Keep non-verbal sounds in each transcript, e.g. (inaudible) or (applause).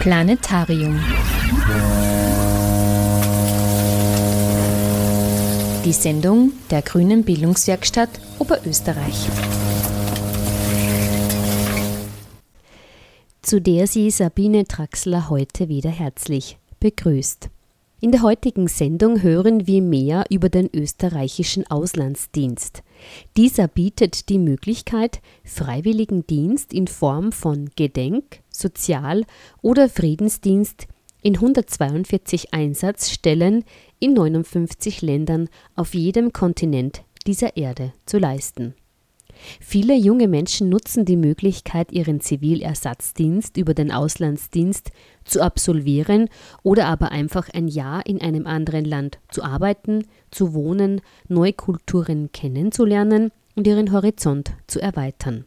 Planetarium. Die Sendung der Grünen Bildungswerkstatt Oberösterreich. Zu der sie Sabine Traxler heute wieder herzlich begrüßt. In der heutigen Sendung hören wir mehr über den österreichischen Auslandsdienst. Dieser bietet die Möglichkeit, Freiwilligendienst in Form von Gedenk-, Sozial- oder Friedensdienst in 142 Einsatzstellen in 59 Ländern auf jedem Kontinent dieser Erde zu leisten. Viele junge Menschen nutzen die Möglichkeit, ihren Zivilersatzdienst über den Auslandsdienst zu absolvieren oder aber einfach ein Jahr in einem anderen Land zu arbeiten, zu wohnen, neue Kulturen kennenzulernen und ihren Horizont zu erweitern.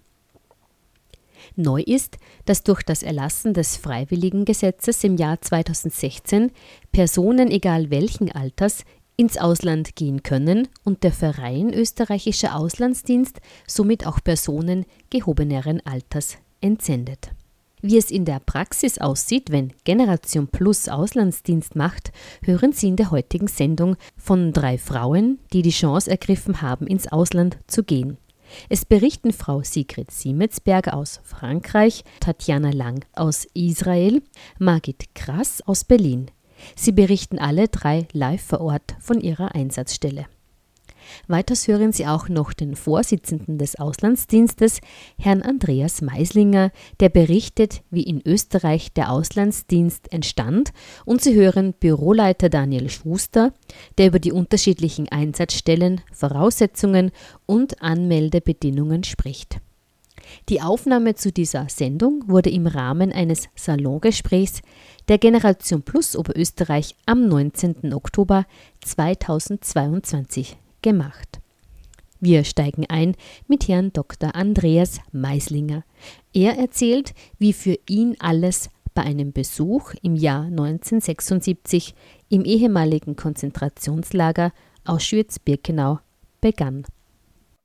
Neu ist, dass durch das Erlassen des Freiwilligengesetzes im Jahr 2016 Personen egal welchen Alters ins Ausland gehen können und der Verein Österreichischer Auslandsdienst somit auch Personen gehobeneren Alters entsendet. Wie es in der Praxis aussieht, wenn Generation Plus Auslandsdienst macht, hören Sie in der heutigen Sendung von drei Frauen, die die Chance ergriffen haben, ins Ausland zu gehen. Es berichten Frau Sigrid Siemetsberger aus Frankreich, Tatjana Lang aus Israel, Margit Krass aus Berlin. Sie berichten alle drei live vor Ort von ihrer Einsatzstelle. Weiters hören Sie auch noch den Vorsitzenden des Auslandsdienstes, Herrn Andreas Meislinger, der berichtet, wie in Österreich der Auslandsdienst entstand, und Sie hören Büroleiter Daniel Schuster, der über die unterschiedlichen Einsatzstellen, Voraussetzungen und Anmeldebedingungen spricht. Die Aufnahme zu dieser Sendung wurde im Rahmen eines Salongesprächs der Generation Plus Oberösterreich am 19. Oktober 2022 gemacht. Wir steigen ein mit Herrn Dr. Andreas Meislinger. Er erzählt, wie für ihn alles bei einem Besuch im Jahr 1976 im ehemaligen Konzentrationslager Auschwitz-Birkenau begann.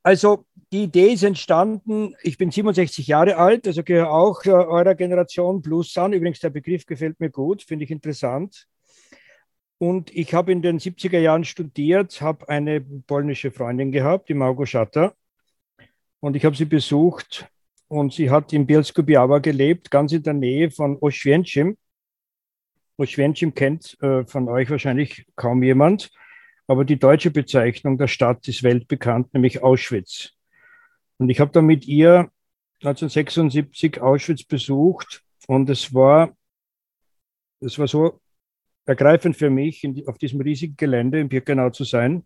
Also die Idee ist entstanden, ich bin 67 Jahre alt, also gehöre auch äh, eurer Generation Plus an. Übrigens, der Begriff gefällt mir gut, finde ich interessant. Und ich habe in den 70er Jahren studiert, habe eine polnische Freundin gehabt, die Małgorzata. Und ich habe sie besucht und sie hat in Bielsko-Biała gelebt, ganz in der Nähe von Oświęcim. Oświęcim kennt äh, von euch wahrscheinlich kaum jemand. Aber die deutsche Bezeichnung der Stadt ist weltbekannt, nämlich Auschwitz. Und ich habe dann mit ihr 1976 Auschwitz besucht und es war, es war so ergreifend für mich, die, auf diesem riesigen Gelände in Birkenau zu sein,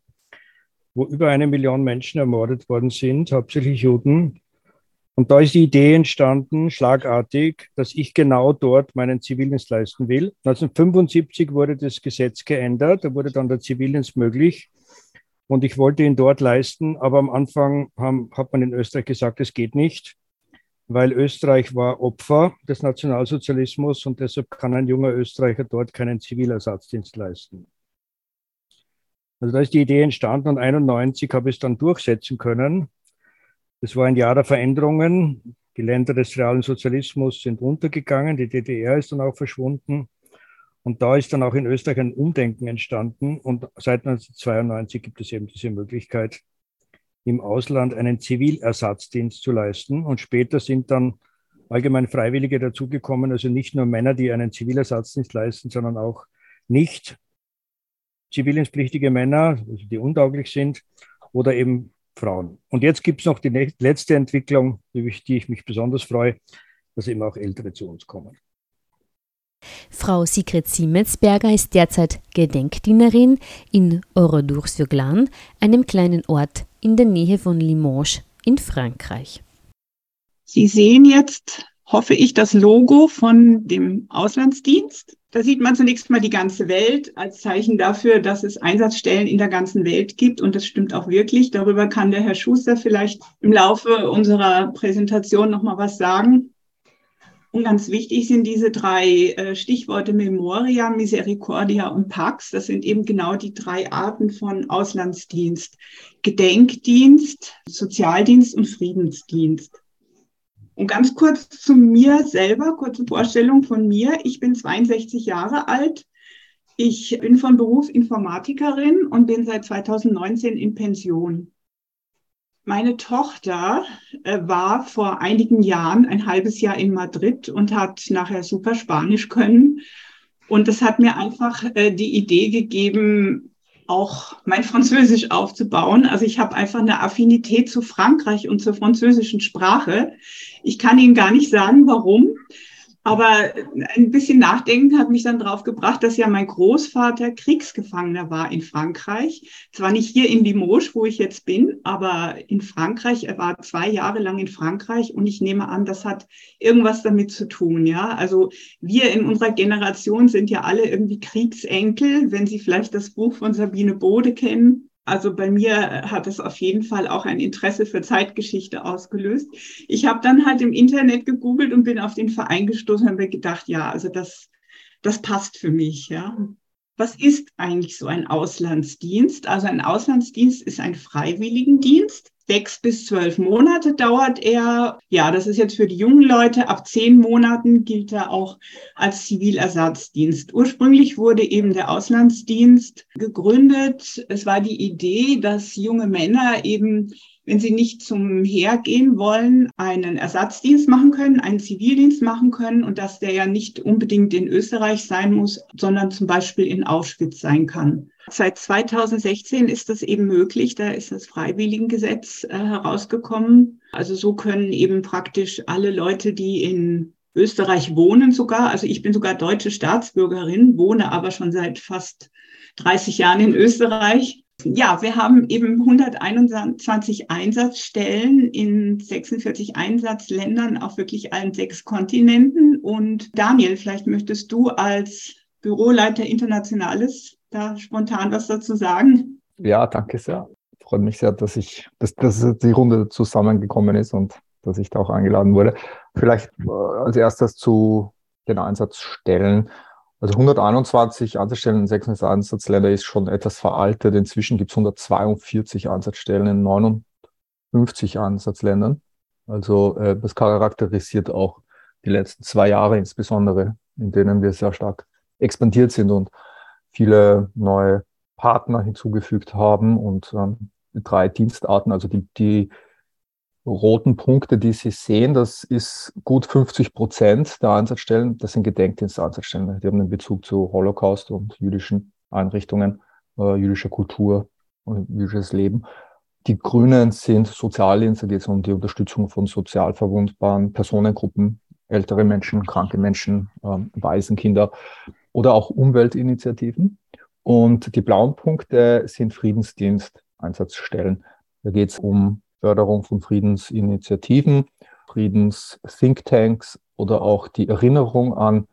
wo über eine Million Menschen ermordet worden sind, hauptsächlich Juden. Und da ist die Idee entstanden, schlagartig, dass ich genau dort meinen Zivildienst leisten will. 1975 wurde das Gesetz geändert, da wurde dann der Zivildienst möglich. Und ich wollte ihn dort leisten, aber am Anfang haben, hat man in Österreich gesagt, es geht nicht, weil Österreich war Opfer des Nationalsozialismus und deshalb kann ein junger Österreicher dort keinen Zivilersatzdienst leisten. Also da ist die Idee entstanden und 1991 habe ich es dann durchsetzen können. Es war ein Jahr der Veränderungen. Die Länder des realen Sozialismus sind untergegangen, die DDR ist dann auch verschwunden. Und da ist dann auch in Österreich ein Umdenken entstanden. Und seit 1992 gibt es eben diese Möglichkeit, im Ausland einen Zivilersatzdienst zu leisten. Und später sind dann allgemein Freiwillige dazugekommen, also nicht nur Männer, die einen Zivilersatzdienst leisten, sondern auch nicht zivildienstpflichtige Männer, also die untauglich sind, oder eben Frauen. Und jetzt gibt es noch die letzte Entwicklung, über die ich mich besonders freue, dass eben auch Ältere zu uns kommen. Frau Sigrid Siemensberger ist derzeit Gedenkdienerin in Oradour-sur-Glane, einem kleinen Ort in der Nähe von Limoges in Frankreich. Sie sehen jetzt, hoffe ich, das Logo von dem Auslandsdienst. Da sieht man zunächst mal die ganze Welt als Zeichen dafür, dass es Einsatzstellen in der ganzen Welt gibt. Und das stimmt auch wirklich. Darüber kann der Herr Schuster vielleicht im Laufe unserer Präsentation noch mal was sagen. Und ganz wichtig sind diese drei äh, Stichworte Memoria, Misericordia und Pax. Das sind eben genau die drei Arten von Auslandsdienst. Gedenkdienst, Sozialdienst und Friedensdienst. Und ganz kurz zu mir selber, kurze Vorstellung von mir. Ich bin 62 Jahre alt. Ich bin von Beruf Informatikerin und bin seit 2019 in Pension. Meine Tochter äh, war vor einigen Jahren ein halbes Jahr in Madrid und hat nachher super Spanisch können. Und das hat mir einfach äh, die Idee gegeben, auch mein (laughs) Französisch aufzubauen. Also ich habe einfach eine Affinität zu Frankreich und zur französischen Sprache. Ich kann Ihnen gar nicht sagen, warum. Aber ein bisschen Nachdenken hat mich dann drauf gebracht, dass ja mein Großvater Kriegsgefangener war in Frankreich. Zwar nicht hier in Limoges, wo ich jetzt bin, aber in Frankreich. Er war zwei Jahre lang in Frankreich und ich nehme an, das hat irgendwas damit zu tun. Ja, also wir in unserer Generation sind ja alle irgendwie Kriegsenkel, wenn Sie vielleicht das Buch von Sabine Bode kennen. Also bei mir hat es auf jeden Fall auch ein Interesse für Zeitgeschichte ausgelöst. Ich habe dann halt im Internet gegoogelt und bin auf den Verein gestoßen und habe gedacht, ja, also das, das passt für mich, ja. Was ist eigentlich so ein Auslandsdienst? Also ein Auslandsdienst ist ein Freiwilligendienst sechs bis zwölf Monate dauert er. Ja, das ist jetzt für die jungen Leute. Ab zehn Monaten gilt er auch als Zivilersatzdienst. Ursprünglich wurde eben der Auslandsdienst gegründet. Es war die Idee, dass junge Männer eben wenn sie nicht zum Heer gehen wollen, einen Ersatzdienst machen können, einen Zivildienst machen können und dass der ja nicht unbedingt in Österreich sein muss, sondern zum Beispiel in Auschwitz sein kann. Seit 2016 ist das eben möglich. Da ist das Freiwilligengesetz äh, herausgekommen. Also so können eben praktisch alle Leute, die in Österreich wohnen sogar, also ich bin sogar deutsche Staatsbürgerin, wohne aber schon seit fast 30 Jahren in Österreich. Ja, wir haben eben 121 Einsatzstellen in 46 Einsatzländern auf wirklich allen sechs Kontinenten. Und Daniel, vielleicht möchtest du als Büroleiter Internationales da spontan was dazu sagen? Ja, danke sehr. Freut mich sehr, dass ich, dass, dass die Runde zusammengekommen ist und dass ich da auch eingeladen wurde. Vielleicht äh, als erstes zu den Einsatzstellen. Also 121 Einsatzstellen in 6 Einsatzländer ist schon etwas veraltet. Inzwischen gibt es 142 Einsatzstellen in 59 Einsatzländern. Also äh, das charakterisiert auch die letzten zwei Jahre insbesondere, in denen wir sehr stark expandiert sind und viele neue Partner hinzugefügt haben und ähm, drei Dienstarten, also die, die roten Punkte, die Sie sehen, das ist gut 50 Prozent der Einsatzstellen, das sind Gedenkdienstansatzstellen. Die haben einen Bezug zu Holocaust und jüdischen Einrichtungen, äh, jüdischer Kultur und jüdisches Leben. Die Grünen sind Sozialdienste, da geht es um die Unterstützung von sozial verwundbaren Personengruppen, ältere Menschen, kranke Menschen, äh, Waisenkinder oder auch Umweltinitiativen. Und die blauen Punkte sind Friedensdienst-Einsatzstellen. Da geht es um Förderung von Friedensinitiativen, Friedens-Thinktanks oder auch die Erinnerung an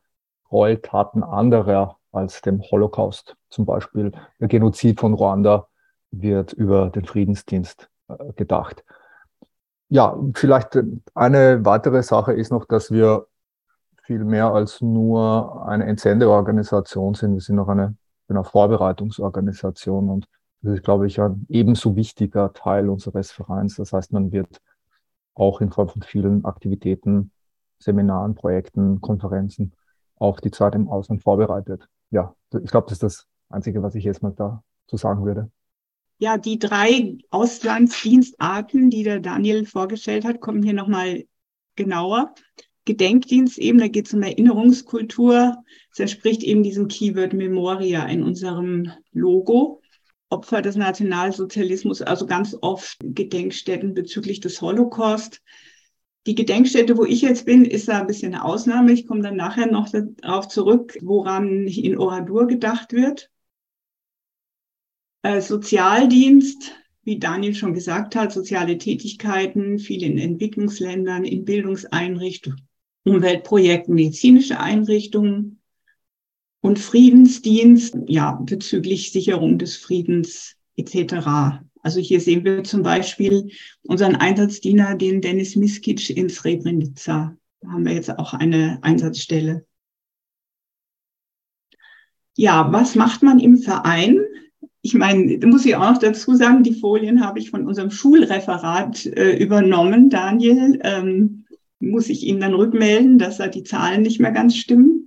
Gräueltaten anderer als dem Holocaust. Zum Beispiel der Genozid von Ruanda wird über den Friedensdienst äh, gedacht. Ja, vielleicht eine weitere Sache ist noch, dass wir viel mehr als nur eine Entsendeorganisation sind. Wir sind auch eine, eine Vorbereitungsorganisation und das ist, glaube ich, ein ebenso wichtiger Teil unseres Vereins. Das heißt, man wird auch in Form von vielen Aktivitäten, Seminaren, Projekten, Konferenzen auf die Zeit im Ausland vorbereitet. Ja, ich glaube, das ist das Einzige, was ich jetzt mal dazu sagen würde. Ja, die drei Auslandsdienstarten, die der Daniel vorgestellt hat, kommen hier nochmal genauer. Gedenkdienst eben, da geht es um Erinnerungskultur. Es entspricht eben diesem Keyword Memoria in unserem Logo. Opfer des Nationalsozialismus, also ganz oft Gedenkstätten bezüglich des Holocaust. Die Gedenkstätte, wo ich jetzt bin, ist da ein bisschen eine Ausnahme. Ich komme dann nachher noch darauf zurück, woran in Oradur gedacht wird. Äh, Sozialdienst, wie Daniel schon gesagt hat, soziale Tätigkeiten, viel in Entwicklungsländern, in Bildungseinrichtungen, Umweltprojekten, medizinische Einrichtungen, und Friedensdienst, ja, bezüglich Sicherung des Friedens etc. Also hier sehen wir zum Beispiel unseren Einsatzdiener, den Dennis Miskic in Srebrenica. Da haben wir jetzt auch eine Einsatzstelle. Ja, was macht man im Verein? Ich meine, muss ich auch noch dazu sagen, die Folien habe ich von unserem Schulreferat äh, übernommen, Daniel. Ähm, muss ich Ihnen dann rückmelden, dass da die Zahlen nicht mehr ganz stimmen.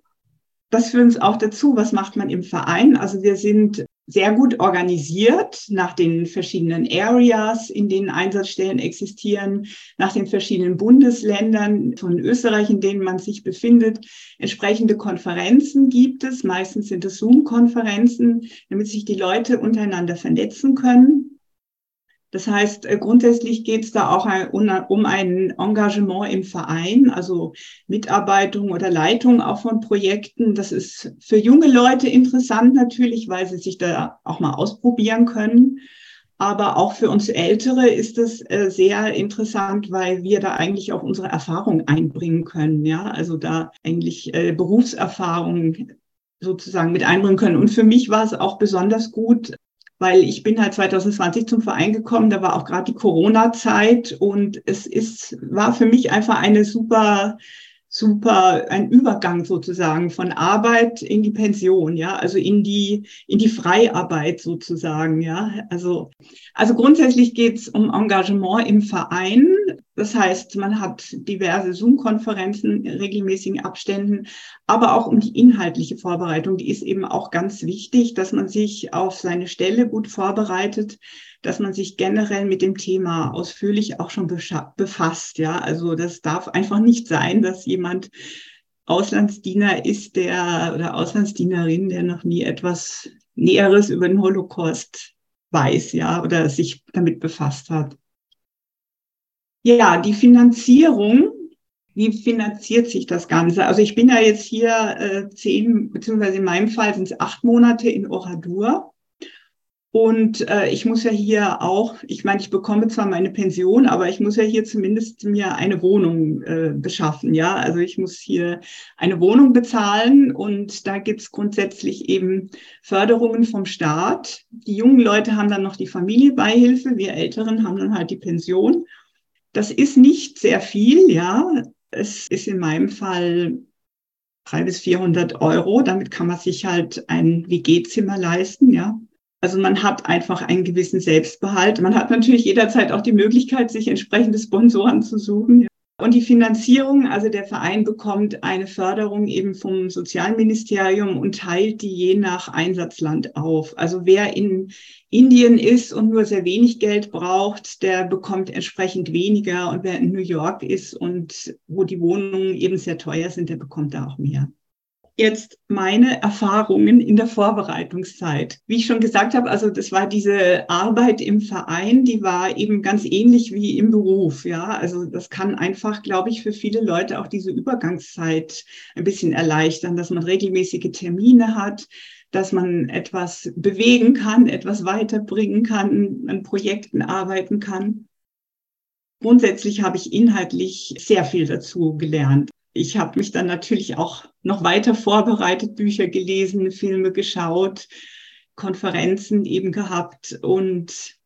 Das führt uns auch dazu, was macht man im Verein? Also wir sind sehr gut organisiert nach den verschiedenen Areas, in denen Einsatzstellen existieren, nach den verschiedenen Bundesländern von Österreich, in denen man sich befindet. Entsprechende Konferenzen gibt es. Meistens sind es Zoom-Konferenzen, damit sich die Leute untereinander vernetzen können. Das heißt, äh, grundsätzlich geht es da auch um ein Engagement im Verein, also Mitarbeitung oder Leitung auch von Projekten. Das ist für junge Leute interessant natürlich, weil sie sich da auch mal ausprobieren können. Aber auch für uns Ältere ist es äh, sehr interessant, weil wir da eigentlich auch unsere Erfahrung einbringen können. Ja, also da eigentlich äh, Berufserfahrung sozusagen mit einbringen können. Und für mich war es auch besonders gut, weil ich bin halt 2020 zum Verein gekommen, da war auch gerade die Corona-Zeit und es ist, war für mich einfach eine super super ein Übergang sozusagen von Arbeit in die Pension, ja, also in die in die Freiarbeit sozusagen, ja. Also also grundsätzlich geht es um Engagement im Verein. Das heißt, man hat diverse Zoom-Konferenzen in regelmäßigen Abständen, aber auch um die inhaltliche Vorbereitung. Die ist eben auch ganz wichtig, dass man sich auf seine Stelle gut vorbereitet dass man sich generell mit dem Thema ausführlich auch schon befasst. Ja, also das darf einfach nicht sein, dass jemand Auslandsdiener ist, der oder Auslandsdienerin, der noch nie etwas Näheres über den Holocaust weiß, ja, oder sich damit befasst hat. Ja, die Finanzierung, wie finanziert sich das Ganze? Also ich bin ja jetzt hier äh, zehn, beziehungsweise in meinem Fall sind es acht Monate in Oradur. Und äh, ich muss ja hier auch, ich meine, ich bekomme zwar meine Pension, aber ich muss ja hier zumindest mir eine Wohnung äh, beschaffen. Ja, also ich muss hier eine Wohnung bezahlen und da gibt's grundsätzlich eben Förderungen vom Staat. Die jungen Leute haben dann noch die Familienbeihilfe, wir Älteren haben dann halt die Pension. Das ist nicht sehr viel, ja. Es ist in meinem Fall drei bis 400 Euro. Damit kann man sich halt ein WG-Zimmer leisten, ja. Also man hat einfach einen gewissen Selbstbehalt. Man hat natürlich jederzeit auch die Möglichkeit, sich entsprechende Sponsoren zu suchen. Und die Finanzierung, also der Verein bekommt eine Förderung eben vom Sozialministerium und teilt die je nach Einsatzland auf. Also wer in Indien ist und nur sehr wenig Geld braucht, der bekommt entsprechend weniger. Und wer in New York ist und wo die Wohnungen eben sehr teuer sind, der bekommt da auch mehr jetzt meine Erfahrungen in der Vorbereitungszeit. Wie ich schon gesagt habe, also das war diese Arbeit im Verein, die war eben ganz ähnlich wie im Beruf. Ja, also das kann einfach, glaube ich, für viele Leute auch diese Übergangszeit ein bisschen erleichtern, dass man regelmäßige Termine hat, dass man etwas bewegen kann, etwas weiterbringen kann, an Projekten arbeiten kann. Grundsätzlich habe ich inhaltlich sehr viel dazu gelernt ich habe mich dann natürlich auch noch weiter vorbereitet, Bücher gelesen, Filme geschaut, Konferenzen eben gehabt und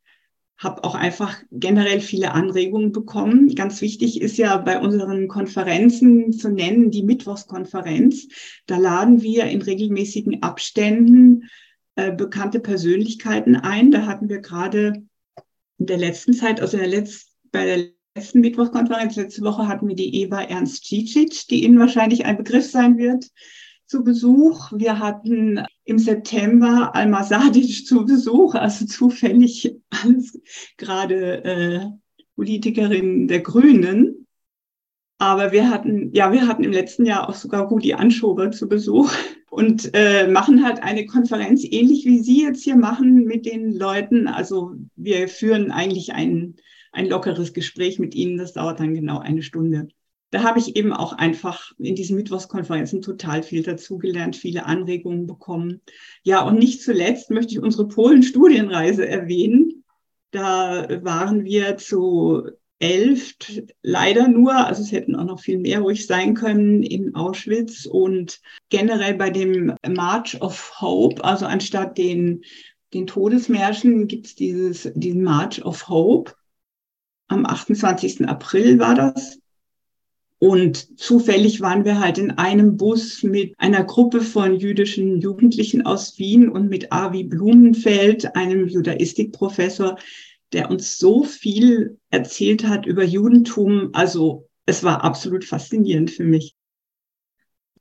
habe auch einfach generell viele Anregungen bekommen. Ganz wichtig ist ja bei unseren Konferenzen zu nennen die Mittwochskonferenz. Da laden wir in regelmäßigen Abständen äh, bekannte Persönlichkeiten ein. Da hatten wir gerade in der letzten Zeit, also in der letzten, bei der letzten Mittwochkonferenz, letzte Woche hatten wir die Eva Ernst Cicic, die Ihnen wahrscheinlich ein Begriff sein wird, zu Besuch. Wir hatten im September Alma Sadic zu Besuch, also zufällig alles gerade äh, Politikerin der Grünen. Aber wir hatten, ja, wir hatten im letzten Jahr auch sogar Rudi Anschober zu Besuch und äh, machen halt eine Konferenz ähnlich wie Sie jetzt hier machen mit den Leuten. Also wir führen eigentlich einen ein lockeres Gespräch mit Ihnen. Das dauert dann genau eine Stunde. Da habe ich eben auch einfach in diesen Mittwochskonferenzen total viel dazugelernt, viele Anregungen bekommen. Ja, und nicht zuletzt möchte ich unsere Polen-Studienreise erwähnen. Da waren wir zu elf, leider nur, also es hätten auch noch viel mehr ruhig sein können in Auschwitz und generell bei dem March of Hope, also anstatt den, den Todesmärschen gibt es diesen March of Hope am 28. April war das. Und zufällig waren wir halt in einem Bus mit einer Gruppe von jüdischen Jugendlichen aus Wien und mit Avi Blumenfeld, einem Judaistikprofessor, der uns so viel erzählt hat über Judentum, also es war absolut faszinierend für mich.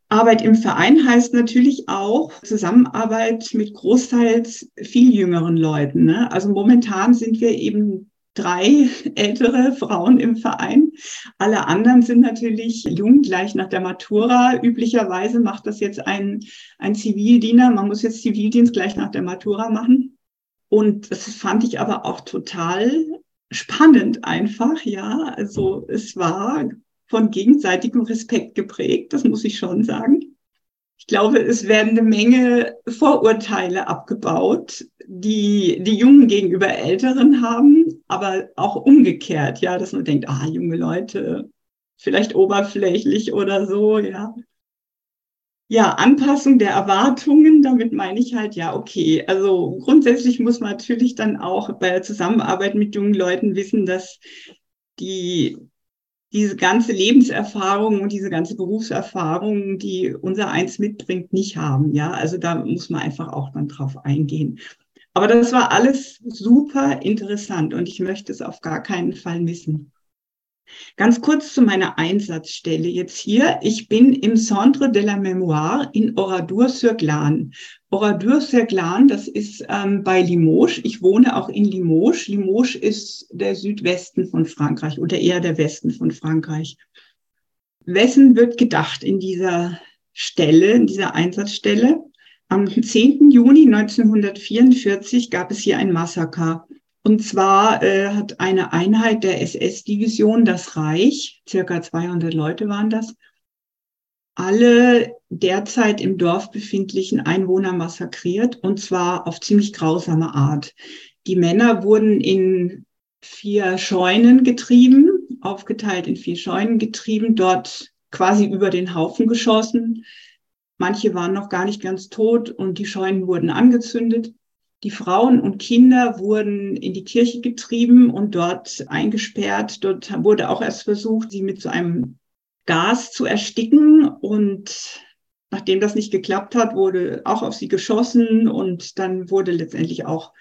Arbeit im Verein heißt natürlich auch Zusammenarbeit mit großteils viel jüngeren Leuten. Ne? Also momentan sind wir eben drei ältere Frauen im Verein. Alle anderen sind natürlich jung, gleich nach der Matura. Üblicherweise macht das jetzt ein, ein Zivildiener. Man muss jetzt Zivildienst gleich nach der Matura machen. Und das fand ich aber auch total spannend einfach, ja. Also es war von gegenseitigem Respekt geprägt, das muss ich schon sagen. Ich glaube, es werden eine Menge Vorurteile abgebaut, die die Jungen gegenüber Älteren haben, aber auch umgekehrt, ja, dass man denkt, ah, junge Leute, vielleicht oberflächlich oder so, ja. Ja, Anpassung der Erwartungen, damit meine ich halt, ja, okay. Also grundsätzlich muss man natürlich dann auch bei der Zusammenarbeit mit jungen Leuten wissen, dass die diese ganze Lebenserfahrung und diese ganze Berufserfahrung, die unser Eins mitbringt, nicht haben. Ja, also da muss man einfach auch dann drauf eingehen. Aber das war alles super interessant und ich möchte es auf gar keinen Fall missen. Ganz kurz zu meiner Einsatzstelle jetzt hier. Ich bin im Centre de la Mémoire in Oradour-sur-Glane. Oradour-sur-Glane, das ist ähm, bei Limoges. Ich wohne auch in Limoges. Limoges ist der Südwesten von Frankreich oder eher der Westen von Frankreich. Wessen wird gedacht in dieser Stelle, in dieser Einsatzstelle? Am 10. Juni 1944 gab es hier ein Massaker. Und zwar äh, hat eine Einheit der SS-Division, das Reich, circa 200 Leute waren das, alle derzeit im Dorf befindlichen Einwohner massakriert und zwar auf ziemlich grausame Art. Die Männer wurden in vier Scheunen getrieben, aufgeteilt in vier Scheunen getrieben, dort quasi über den Haufen geschossen. Manche waren noch gar nicht ganz tot und die Scheunen wurden angezündet. Die Frauen und Kinder wurden in die Kirche getrieben und dort eingesperrt. Dort wurde auch erst versucht, sie mit so einem Gas zu ersticken. Und nachdem das nicht geklappt hat, wurde auch auf sie geschossen und dann wurde letztendlich auch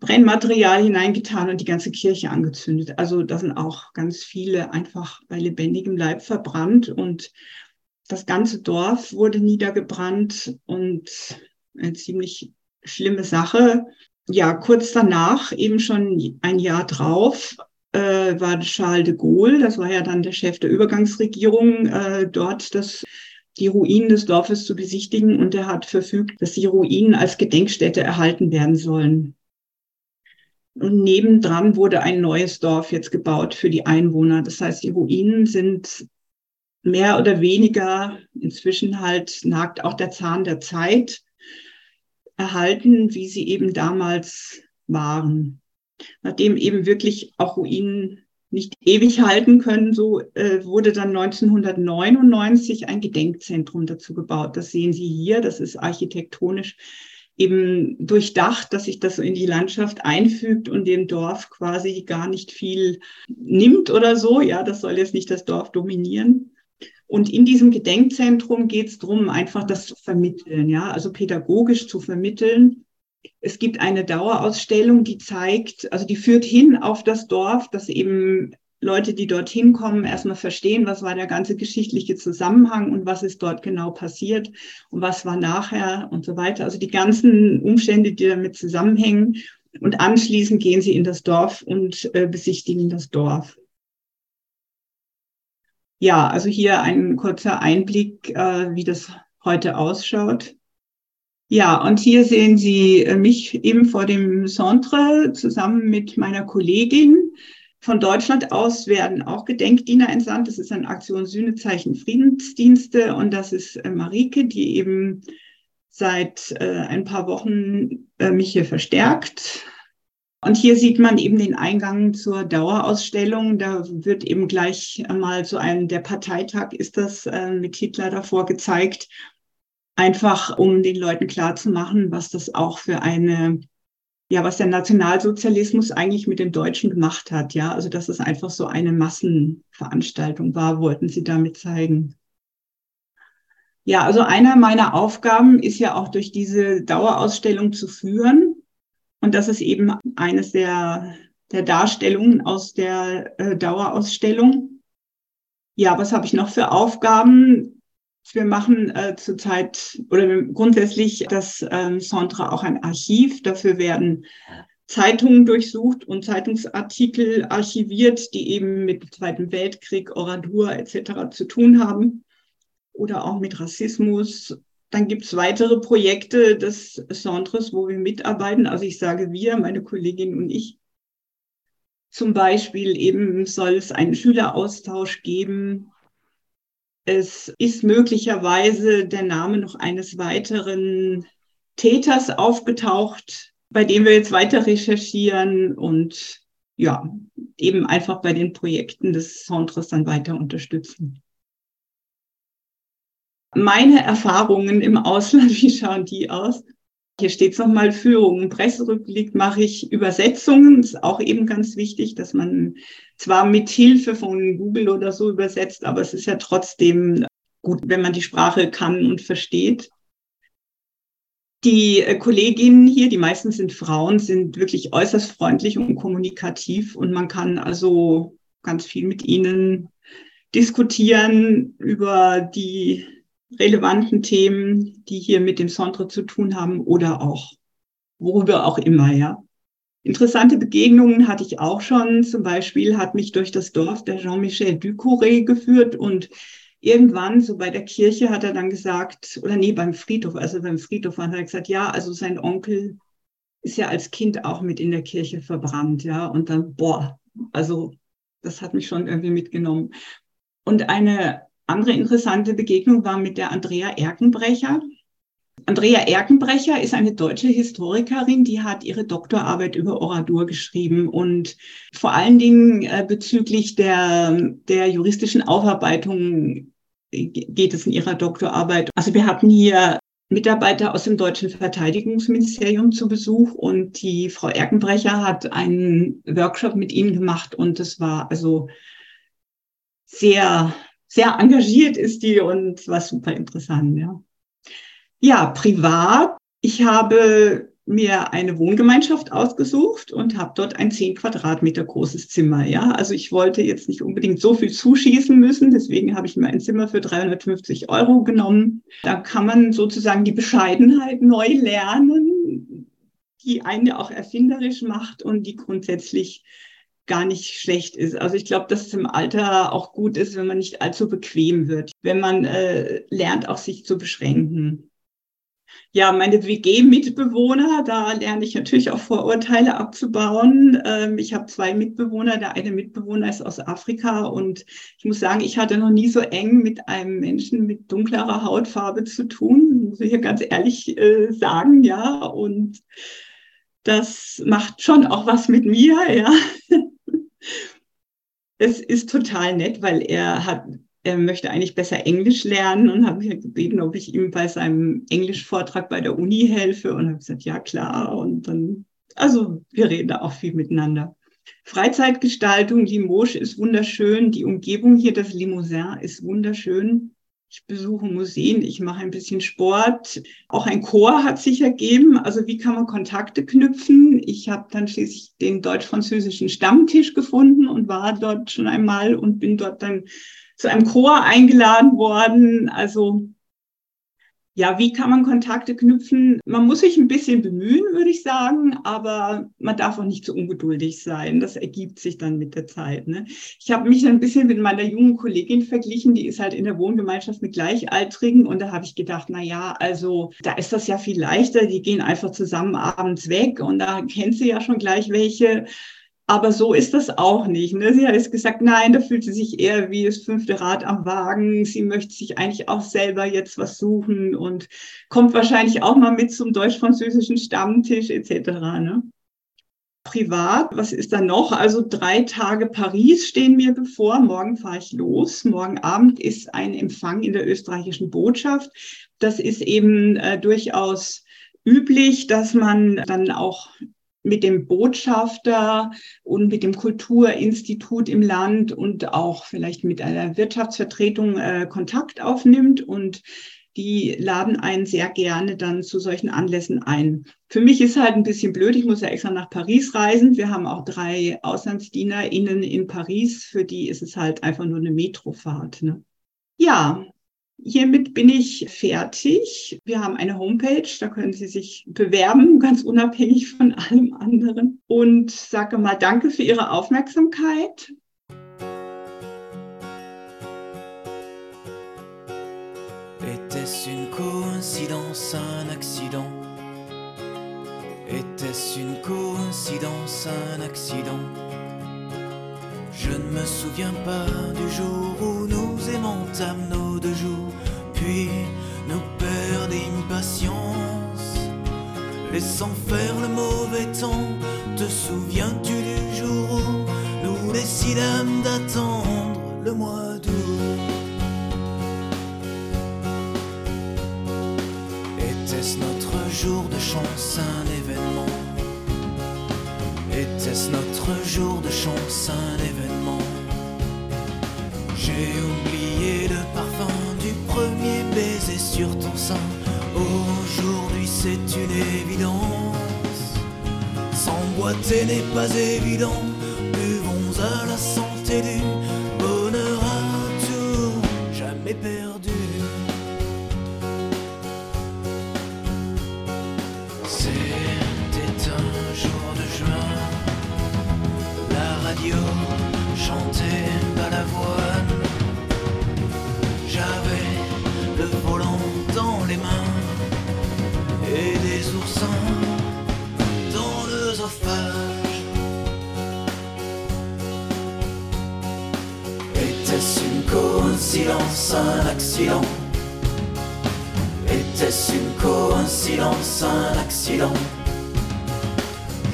Brennmaterial hineingetan und die ganze Kirche angezündet. Also da sind auch ganz viele einfach bei lebendigem Leib verbrannt und das ganze Dorf wurde niedergebrannt und ein ziemlich schlimme Sache. Ja, kurz danach, eben schon ein Jahr drauf, äh, war Charles de Gaulle, das war ja dann der Chef der Übergangsregierung, äh, dort das die Ruinen des Dorfes zu besichtigen und er hat verfügt, dass die Ruinen als Gedenkstätte erhalten werden sollen. Und nebendran wurde ein neues Dorf jetzt gebaut für die Einwohner. Das heißt, die Ruinen sind mehr oder weniger, inzwischen halt nagt auch der Zahn der Zeit, erhalten, wie sie eben damals waren. Nachdem eben wirklich auch Ruinen nicht ewig halten können, so äh, wurde dann 1999 ein Gedenkzentrum dazu gebaut. Das sehen Sie hier, das ist architektonisch eben durchdacht, dass sich das so in die Landschaft einfügt und dem Dorf quasi gar nicht viel nimmt oder so. Ja, das soll jetzt nicht das Dorf dominieren. Und in diesem Gedenkzentrum geht es darum, einfach das zu vermitteln, ja, also pädagogisch zu vermitteln. Es gibt eine Dauerausstellung, die zeigt, also die führt hin auf das Dorf, dass eben Leute, die dorthin kommen, erstmal verstehen, was war der ganze geschichtliche Zusammenhang und was ist dort genau passiert und was war nachher und so weiter. Also die ganzen Umstände, die damit zusammenhängen. Und anschließend gehen sie in das Dorf und äh, besichtigen das Dorf. Ja, also hier ein kurzer Einblick, äh, wie das heute ausschaut. Ja, und hier sehen Sie äh, mich eben vor dem Centre zusammen mit meiner Kollegin. Von Deutschland aus werden auch Gedenkdiener entsandt. Das ist eine Aktion Sühnezeichen Friedensdienste und das ist äh, Marike, die eben seit äh, ein paar Wochen äh, mich hier verstärkt und hier sieht man eben den Eingang zur Dauerausstellung. Da wird eben gleich mal so ein, der Parteitag ist das äh, mit Hitler davor gezeigt, einfach um den Leuten klarzumachen, was das auch für eine, ja, was der Nationalsozialismus eigentlich mit den Deutschen gemacht hat. Ja, also dass es einfach so eine Massenveranstaltung war, wollten sie damit zeigen. Ja, also einer meiner Aufgaben ist ja auch durch diese Dauerausstellung zu führen. Und das ist eben eines der, der Darstellungen aus der äh, Dauerausstellung. Ja, was habe ich noch für Aufgaben? Wir machen äh, zurzeit oder grundsätzlich das ähm, Centre auch ein Archiv. Dafür werden Zeitungen durchsucht und Zeitungsartikel archiviert, die eben mit dem Zweiten Weltkrieg, Oradur etc. zu tun haben oder auch mit Rassismus. Dann gibt es weitere Projekte des Centres, wo wir mitarbeiten. Also ich sage wir, meine Kollegin und ich. Zum Beispiel eben soll es einen Schüleraustausch geben. Es ist möglicherweise der Name noch eines weiteren Täters aufgetaucht, bei dem wir jetzt weiter recherchieren und ja, eben einfach bei den Projekten des Centres dann weiter unterstützen. Meine Erfahrungen im Ausland, (laughs) wie schauen die aus? Hier steht es nochmal Führung. Presserückblick mache ich Übersetzungen. Ist auch eben ganz wichtig, dass man zwar mit Hilfe von Google oder so übersetzt, aber es ist ja trotzdem gut, wenn man die Sprache kann und versteht. Die äh, Kolleginnen hier, die meisten sind Frauen, sind wirklich äußerst freundlich und kommunikativ und man kann also ganz viel mit ihnen diskutieren über die relevanten Themen, die hier mit dem Centre zu tun haben oder auch worüber auch immer, ja. Interessante Begegnungen hatte ich auch schon. Zum Beispiel hat mich durch das Dorf der Jean-Michel Ducouré geführt und irgendwann, so bei der Kirche, hat er dann gesagt, oder nee, beim Friedhof, also beim Friedhof hat er gesagt, ja, also sein Onkel ist ja als Kind auch mit in der Kirche verbrannt, ja, und dann, boah, also das hat mich schon irgendwie mitgenommen. Und eine andere interessante Begegnung war mit der Andrea Erkenbrecher. Andrea Erkenbrecher ist eine deutsche Historikerin, die hat ihre Doktorarbeit über Oradur geschrieben und vor allen Dingen äh, bezüglich der, der juristischen Aufarbeitung geht es in ihrer Doktorarbeit. Also wir hatten hier Mitarbeiter aus dem deutschen Verteidigungsministerium zu Besuch und die Frau Erkenbrecher hat einen Workshop mit ihnen gemacht und das war also sehr, sehr engagiert ist die und war super interessant, ja. Ja, privat. Ich habe mir eine Wohngemeinschaft ausgesucht und habe dort ein zehn Quadratmeter großes Zimmer. Ja, also ich wollte jetzt nicht unbedingt so viel zuschießen müssen, deswegen habe ich mir ein Zimmer für 350 Euro genommen. Da kann man sozusagen die Bescheidenheit neu lernen, die einen ja auch erfinderisch macht und die grundsätzlich gar nicht schlecht ist. Also ich glaube, dass es im Alter auch gut ist, wenn man nicht allzu bequem wird, wenn man äh, lernt, auch sich zu beschränken ja, meine WG-Mitbewohner, da lerne ich natürlich auch Vorurteile abzubauen. Ähm, ich habe zwei Mitbewohner. Der eine Mitbewohner ist aus Afrika und ich muss sagen, ich hatte noch nie so eng mit einem Menschen mit dunklerer Hautfarbe zu tun, muss ich hier ganz ehrlich äh, sagen, ja. Und das macht schon auch was mit mir, ja. (laughs) es ist total nett, weil er hat er möchte eigentlich besser Englisch lernen und habe mich gebeten, ob ich ihm bei seinem Englischvortrag bei der Uni helfe und habe gesagt, ja klar. Und dann, also wir reden da auch viel miteinander. Freizeitgestaltung, Limoges ist wunderschön. Die Umgebung hier, das Limousin, ist wunderschön. Ich besuche Museen, ich mache ein bisschen Sport. Auch ein Chor hat sich ergeben. Also wie kann man Kontakte knüpfen? Ich habe dann schließlich den deutsch-französischen Stammtisch gefunden und war dort schon einmal und bin dort dann zu einem Chor eingeladen worden. Also ja, wie kann man Kontakte knüpfen? Man muss sich ein bisschen bemühen, würde ich sagen, aber man darf auch nicht zu ungeduldig sein. Das ergibt sich dann mit der Zeit. Ne? Ich habe mich ein bisschen mit meiner jungen Kollegin verglichen, die ist halt in der Wohngemeinschaft mit Gleichaltrigen und da habe ich gedacht, na ja, also da ist das ja viel leichter. Die gehen einfach zusammen abends weg und da kennt sie ja schon gleich welche. Aber so ist das auch nicht. Ne? Sie hat jetzt gesagt, nein, da fühlt sie sich eher wie das fünfte Rad am Wagen. Sie möchte sich eigentlich auch selber jetzt was suchen und kommt wahrscheinlich auch mal mit zum deutsch-französischen Stammtisch etc. Ne? Privat, was ist da noch? Also drei Tage Paris stehen mir bevor. Morgen fahre ich los. Morgen Abend ist ein Empfang in der österreichischen Botschaft. Das ist eben äh, durchaus üblich, dass man dann auch mit dem Botschafter und mit dem Kulturinstitut im Land und auch vielleicht mit einer Wirtschaftsvertretung äh, Kontakt aufnimmt. Und die laden einen sehr gerne dann zu solchen Anlässen ein. Für mich ist halt ein bisschen blöd, ich muss ja extra nach Paris reisen. Wir haben auch drei AuslandsdienerInnen in Paris, für die ist es halt einfach nur eine Metrofahrt. Ne? Ja, Hiermit bin ich fertig. Wir haben eine Homepage, da können Sie sich bewerben, ganz unabhängig von allem anderen. Und sage mal Danke für Ihre Aufmerksamkeit. Était-ce une coïncidence, un accident Était-ce une coïncidence, un accident Je ne me souviens pas du jour où nous aimantâmes nos C'était un jour de juin. La radio chantait balavoine. J'avais le volant dans les mains et des oursins dans l'œsophage. Était-ce une coïncidence, un accident? Était-ce une coïncidence, un accident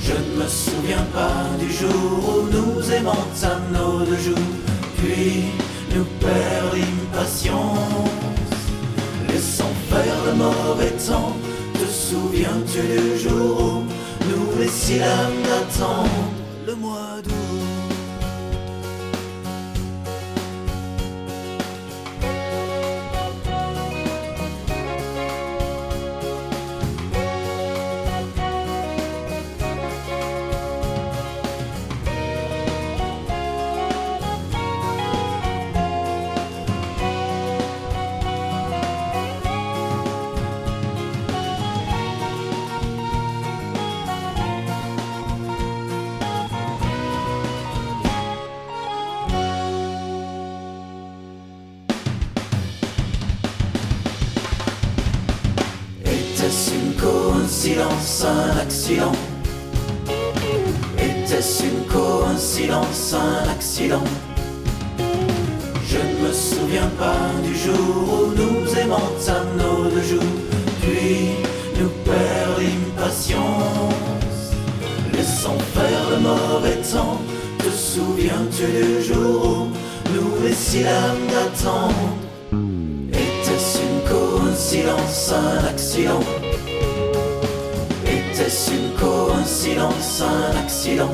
Je ne me souviens pas du jour où nous aimantâmes nos deux jours, puis nous perdîmes patience, laissant faire le mauvais temps. Te souviens-tu du jour où nous décidâmes d'attendre souviens-tu du jour où nous décidâmes d'attendre Était-ce une coïncidence, un accident? Était-ce une coïncidence, un accident?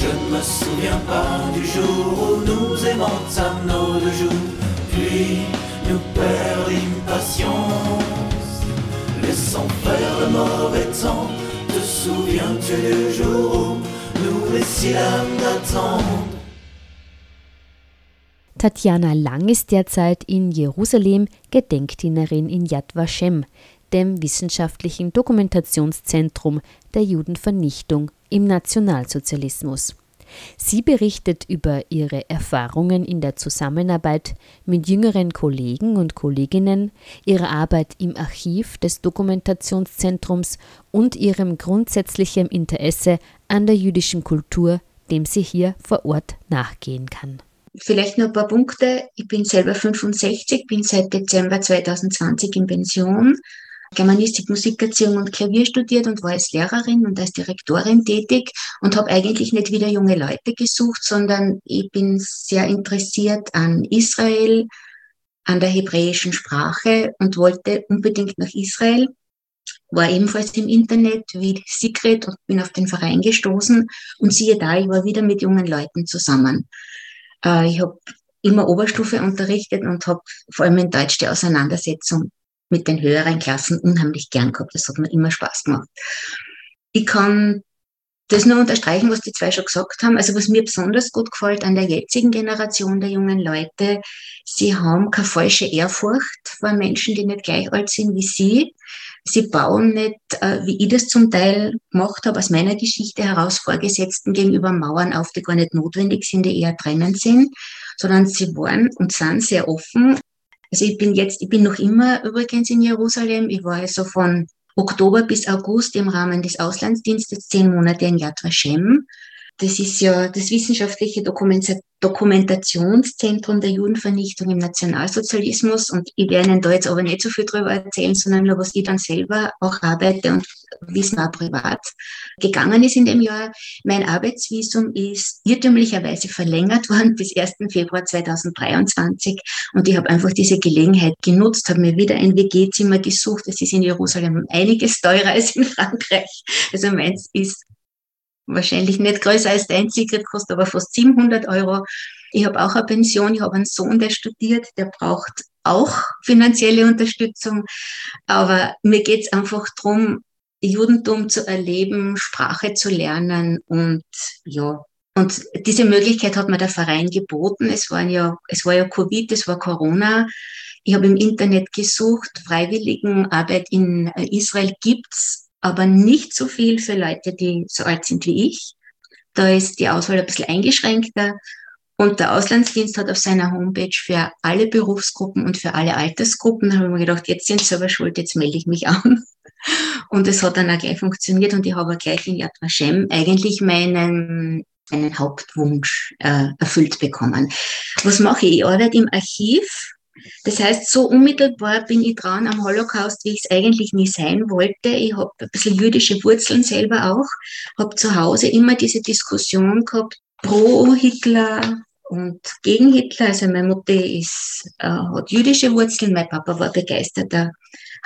Je ne me souviens pas du jour où nous aimantâmes nos deux jours, puis nous perdîmes patience, laissant faire le mauvais temps. Te souviens-tu du jour où nous décidâmes d'attendre Tatjana Lang ist derzeit in Jerusalem Gedenkdienerin in Yad Vashem, dem wissenschaftlichen Dokumentationszentrum der Judenvernichtung im Nationalsozialismus. Sie berichtet über ihre Erfahrungen in der Zusammenarbeit mit jüngeren Kollegen und Kolleginnen, ihre Arbeit im Archiv des Dokumentationszentrums und ihrem grundsätzlichen Interesse an der jüdischen Kultur, dem sie hier vor Ort nachgehen kann. Vielleicht noch ein paar Punkte. Ich bin selber 65, bin seit Dezember 2020 in Pension. Germanistik, Musikerziehung und Klavier studiert und war als Lehrerin und als Direktorin tätig und habe eigentlich nicht wieder junge Leute gesucht, sondern ich bin sehr interessiert an Israel, an der hebräischen Sprache und wollte unbedingt nach Israel. War ebenfalls im Internet wie Sigrid und bin auf den Verein gestoßen und siehe da, ich war wieder mit jungen Leuten zusammen. Äh, ich habe immer Oberstufe unterrichtet und habe vor allem in Deutsch die Auseinandersetzung mit den höheren Klassen unheimlich gern gehabt. Das hat mir immer Spaß gemacht. Ich kann das nur unterstreichen, was die zwei schon gesagt haben. Also was mir besonders gut gefällt an der jetzigen Generation der jungen Leute, sie haben keine falsche Ehrfurcht vor Menschen, die nicht gleich alt sind wie sie. Sie bauen nicht, äh, wie ich das zum Teil gemacht habe, aus meiner Geschichte heraus Vorgesetzten gegenüber Mauern auf, die gar nicht notwendig sind, die eher trennend sind, sondern sie waren und sind sehr offen. Also ich bin jetzt, ich bin noch immer übrigens in Jerusalem. Ich war also von Oktober bis August im Rahmen des Auslandsdienstes zehn Monate in Yad Vashem. Das ist ja das wissenschaftliche Dokumentationszentrum der Judenvernichtung im Nationalsozialismus. Und ich werde Ihnen da jetzt aber nicht so viel drüber erzählen, sondern nur, was ich dann selber auch arbeite und Wissen auch privat gegangen ist in dem Jahr. Mein Arbeitsvisum ist irrtümlicherweise verlängert (laughs) worden bis 1. Februar 2023. Und ich habe einfach diese Gelegenheit genutzt, habe mir wieder ein WG-Zimmer gesucht. Es ist in Jerusalem einiges teurer als in Frankreich. Also meins ist wahrscheinlich nicht größer als dein Secret, kostet aber fast 700 Euro. Ich habe auch eine Pension, ich habe einen Sohn, der studiert, der braucht auch finanzielle Unterstützung. Aber mir geht es einfach darum, Judentum zu erleben, Sprache zu lernen und ja. Und diese Möglichkeit hat mir der Verein geboten. Es war ja, es war ja Covid, es war Corona. Ich habe im Internet gesucht, Freiwilligenarbeit in Israel gibt's aber nicht so viel für Leute, die so alt sind wie ich. Da ist die Auswahl ein bisschen eingeschränkter. Und der Auslandsdienst hat auf seiner Homepage für alle Berufsgruppen und für alle Altersgruppen, da habe ich mir gedacht, jetzt sind sie selber schuld, jetzt melde ich mich (laughs) an. Und es hat dann auch gleich funktioniert und ich habe gleich in Yad Vashem eigentlich meinen, meinen Hauptwunsch äh, erfüllt bekommen. Was mache ich? Ich arbeite im Archiv das heißt, so unmittelbar bin ich dran am Holocaust, wie ich es eigentlich nie sein wollte. Ich habe ein bisschen jüdische Wurzeln selber auch, habe zu Hause immer diese Diskussion gehabt, pro Hitler und gegen Hitler. Also meine Mutter ist, äh, hat jüdische Wurzeln, mein Papa war begeisterter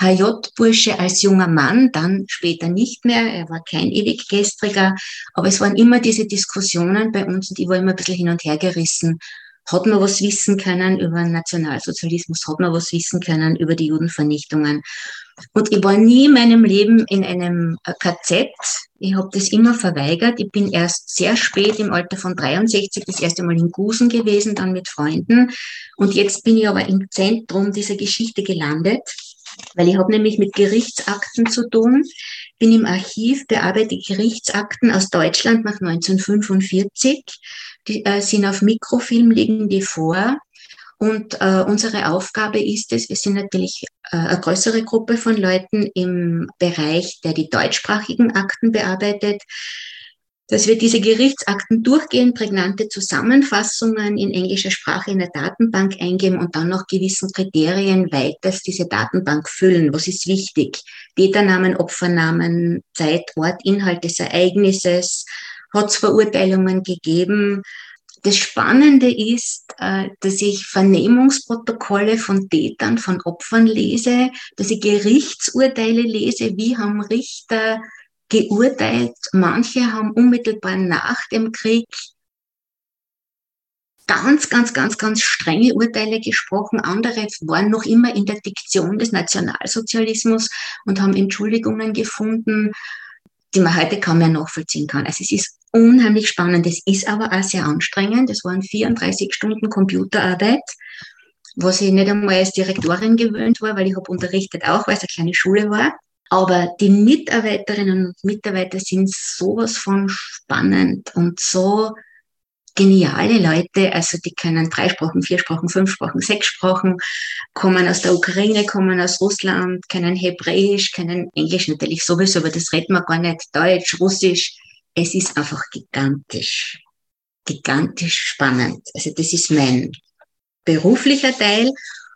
HJ-Bursche als junger Mann, dann später nicht mehr. Er war kein ewig gestriger, aber es waren immer diese Diskussionen bei uns und ich war immer ein bisschen hin und her gerissen hat man was wissen können über Nationalsozialismus? Hat man was wissen können über die Judenvernichtungen? Und ich war nie in meinem Leben in einem KZ. Ich habe das immer verweigert. Ich bin erst sehr spät im Alter von 63 das erste Mal in Gusen gewesen, dann mit Freunden. Und jetzt bin ich aber im Zentrum dieser Geschichte gelandet, weil ich habe nämlich mit Gerichtsakten zu tun. Bin im Archiv, bearbeite Gerichtsakten aus Deutschland nach 1945 die äh, sind auf Mikrofilm, liegen die vor. Und äh, unsere Aufgabe ist es, wir sind natürlich äh, eine größere Gruppe von Leuten im Bereich, der die deutschsprachigen Akten bearbeitet, dass wir diese Gerichtsakten durchgehend prägnante Zusammenfassungen in englischer Sprache in der Datenbank eingeben und dann noch gewissen Kriterien weiters diese Datenbank füllen. Was ist wichtig? Täternamen, Opfernamen, Zeit, Ort, Inhalt des Ereignisses, hat es Verurteilungen gegeben. Das Spannende ist, äh, dass ich Vernehmungsprotokolle von Tätern, von Opfern lese, dass ich Gerichtsurteile lese, wie haben Richter geurteilt. Manche haben unmittelbar nach dem Krieg ganz, ganz, ganz, ganz strenge Urteile gesprochen. Andere waren noch immer in der Diktion des Nationalsozialismus und haben Entschuldigungen gefunden die man heute kaum mehr nachvollziehen kann. Also es ist unheimlich spannend. Es ist aber auch sehr anstrengend. Es waren 34 Stunden Computerarbeit, was ich nicht einmal als Direktorin gewöhnt war, weil ich habe unterrichtet auch, weil es eine kleine Schule war. Aber die Mitarbeiterinnen und Mitarbeiter sind sowas von spannend und so geniale Leute, also die können drei Sprachen, vier Sprachen, fünf Sprachen, sechs Sprachen, kommen aus der Ukraine, kommen aus Russland, können Hebräisch, können Englisch natürlich sowieso, aber das redet man gar nicht, Deutsch, Russisch. Es ist einfach gigantisch, gigantisch spannend. Also das ist mein beruflicher Teil.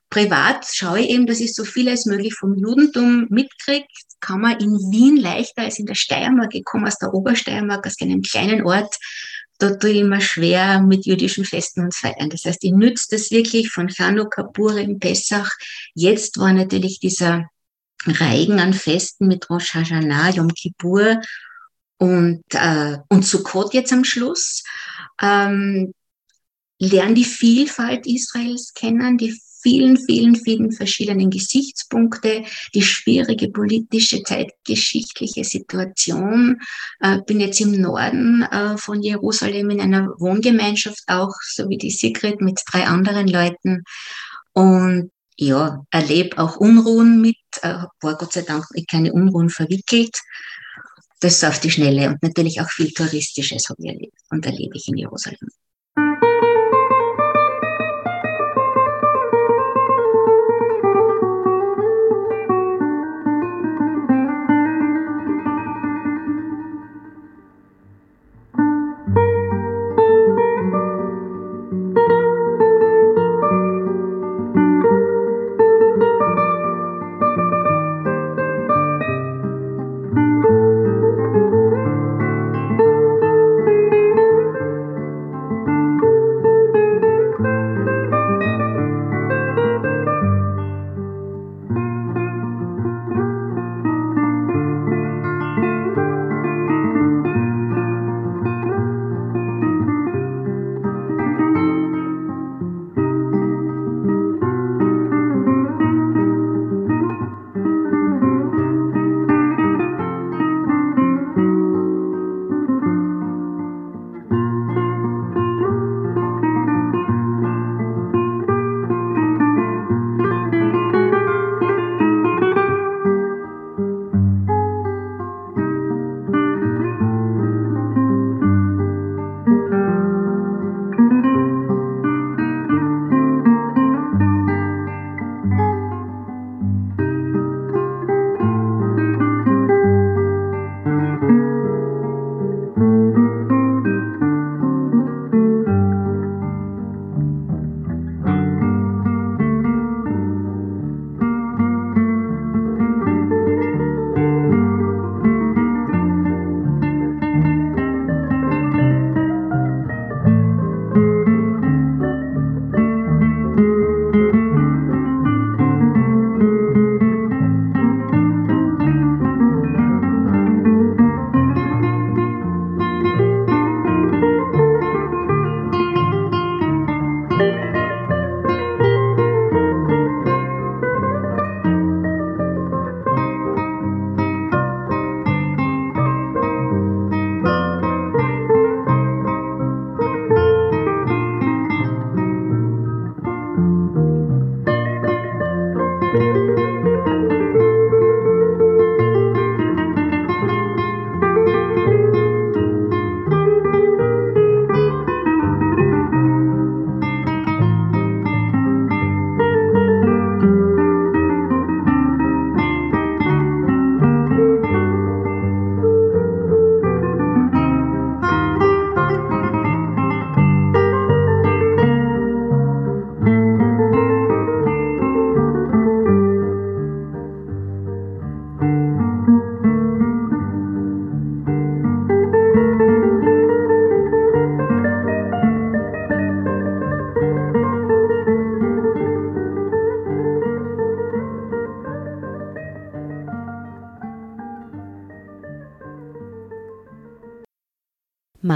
Privat schaue ich eben, dass ich so viel als möglich vom Judentum mitkriege. Kann man in Wien leichter als in der Steiermark. Ich komme aus der Obersteiermark, aus einem kleinen Ort da tue ich immer schwer mit jüdischen Festen und Feiern. Das heißt, ich nütze das wirklich von Chanukka, Purim, Pessach. Jetzt war natürlich dieser Reigen an Festen mit Rosh Hashanah, Yom Kippur und, äh, und Sukkot jetzt am Schluss. Ähm, lerne die Vielfalt Israels kennen, die vielen, vielen, vielen verschiedenen Gesichtspunkte, die schwierige politische, zeitgeschichtliche Situation. Äh, bin jetzt im Norden äh, von Jerusalem in einer Wohngemeinschaft auch, so wie die Sigrid mit drei anderen Leuten. Und ja, erlebe auch Unruhen mit, äh, war Gott sei Dank keine Unruhen verwickelt. Das ist auf die Schnelle und natürlich auch viel Touristisches habe ich erlebt und erlebe ich in Jerusalem.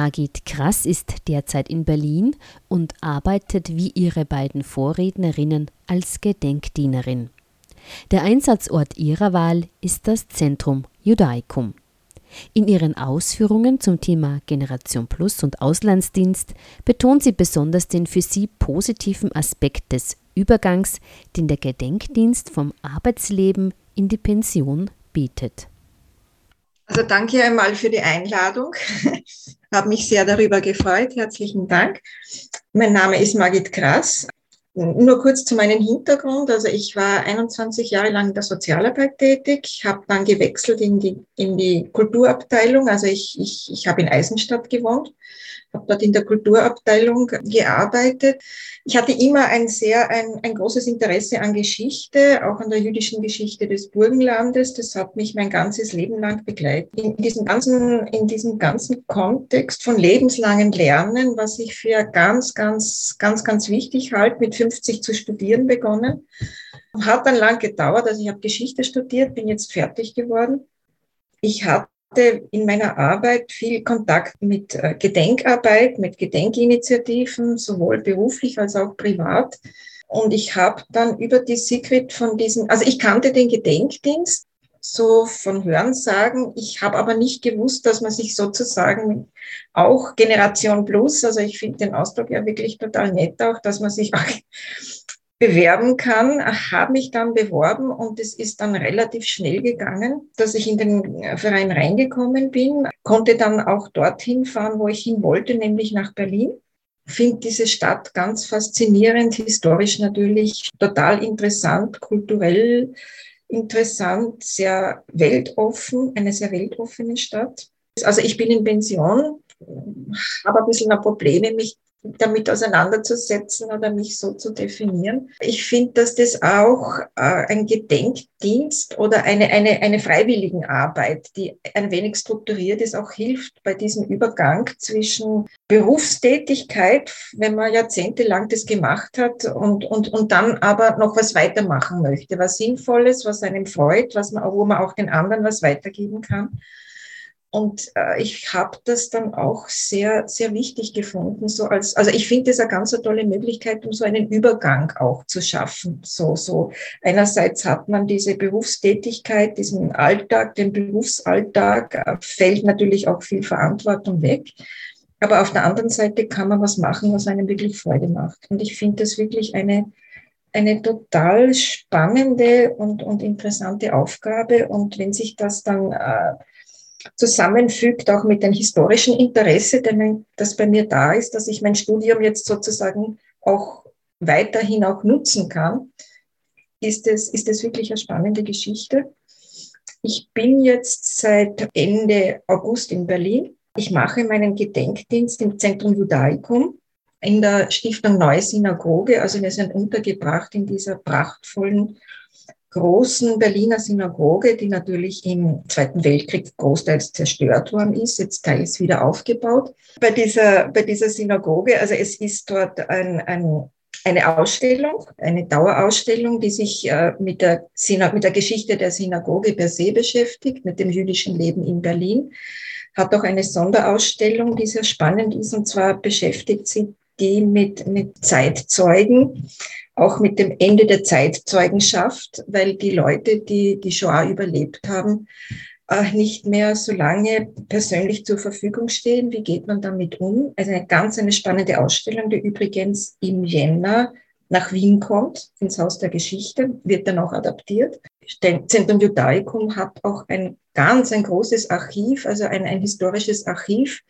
Margit Krass ist derzeit in Berlin und arbeitet wie ihre beiden Vorrednerinnen als Gedenkdienerin. Der Einsatzort ihrer Wahl ist das Zentrum Judaicum. In ihren Ausführungen zum Thema Generation Plus und Auslandsdienst betont sie besonders den für sie positiven Aspekt des Übergangs, den der Gedenkdienst vom Arbeitsleben in die Pension bietet. Also danke einmal für die Einladung. (laughs) Habe mich sehr darüber gefreut. Herzlichen Dank. Mein Name ist Margit Krass. Nur kurz zu meinem Hintergrund. Also ich war 21 Jahre lang in der Sozialarbeit tätig, habe dann gewechselt in die, in die Kulturabteilung. Also ich, ich, ich habe in Eisenstadt gewohnt habe dort in der Kulturabteilung gearbeitet. Ich hatte immer ein sehr, ein, ein großes Interesse an Geschichte, auch an der jüdischen Geschichte des Burgenlandes. Das hat mich mein ganzes Leben lang begleitet. In diesem ganzen, in diesem ganzen Kontext von lebenslangen Lernen, was ich für ganz, ganz, ganz, ganz wichtig halte, mit 50 zu studieren begonnen. Hat dann lang gedauert, also ich habe Geschichte studiert, bin jetzt fertig geworden. Ich habe hatte in meiner Arbeit viel Kontakt mit äh, Gedenkarbeit, mit Gedenkinitiativen, sowohl beruflich als auch privat. Und ich habe dann über die Secret von diesen, also ich kannte den Gedenkdienst so von Hörensagen. Ich habe aber nicht gewusst, dass man sich sozusagen auch Generation Plus, also ich finde den Ausdruck ja wirklich total nett auch, dass man sich auch bewerben kann, habe mich dann beworben und es ist dann relativ schnell gegangen, dass ich in den Verein reingekommen bin, konnte dann auch dorthin fahren, wo ich hin wollte, nämlich nach Berlin. Finde diese Stadt ganz faszinierend, historisch natürlich, total interessant, kulturell interessant, sehr weltoffen, eine sehr weltoffene Stadt. Also ich bin in Pension, habe ein bisschen Probleme, mich damit auseinanderzusetzen oder mich so zu definieren. Ich finde, dass das auch äh, ein Gedenkdienst oder eine, eine, eine Freiwilligenarbeit, die ein wenig strukturiert ist, auch hilft bei diesem Übergang zwischen Berufstätigkeit, wenn man jahrzehntelang das gemacht hat und, und, und dann aber noch was weitermachen möchte, was Sinnvolles, was einem freut, was man, wo man auch den anderen was weitergeben kann. Und äh, ich habe das dann auch sehr, sehr wichtig gefunden. So als, also ich finde das eine ganz tolle Möglichkeit, um so einen Übergang auch zu schaffen. So, so einerseits hat man diese Berufstätigkeit, diesen Alltag, den Berufsalltag, äh, fällt natürlich auch viel Verantwortung weg. Aber auf der anderen Seite kann man was machen, was einem wirklich Freude macht. Und ich finde das wirklich eine, eine total spannende und, und interessante Aufgabe. Und wenn sich das dann äh, zusammenfügt, auch mit dem historischen Interesse, das bei mir da ist, dass ich mein Studium jetzt sozusagen auch weiterhin auch nutzen kann, ist es, ist es wirklich eine spannende Geschichte. Ich bin jetzt seit Ende August in Berlin. Ich mache meinen Gedenkdienst im Zentrum Judaicum in der Stiftung Neue Synagoge. Also wir sind untergebracht in dieser prachtvollen großen Berliner Synagoge, die natürlich im Zweiten Weltkrieg großteils zerstört worden ist, jetzt teils wieder aufgebaut. Bei dieser, bei dieser Synagoge, also es ist dort ein, ein eine Ausstellung, eine Dauerausstellung, die sich äh, mit, der, mit der Geschichte der Synagoge per se beschäftigt, mit dem jüdischen Leben in Berlin. Hat auch eine Sonderausstellung, die sehr spannend ist, und zwar beschäftigt sie die mit, mit Zeitzeugen, auch mit dem Ende der Zeitzeugenschaft, weil die Leute, die die Shoah überlebt haben, äh, nicht mehr so lange persönlich zur Verfügung stehen. Wie geht man damit um? Also eine ganz eine spannende Ausstellung, die übrigens im Jänner nach Wien kommt, ins Haus der Geschichte, wird dann auch adaptiert. Zentrum Judaicum hat auch ein ganz ein großes Archiv, also ein, ein historisches Archiv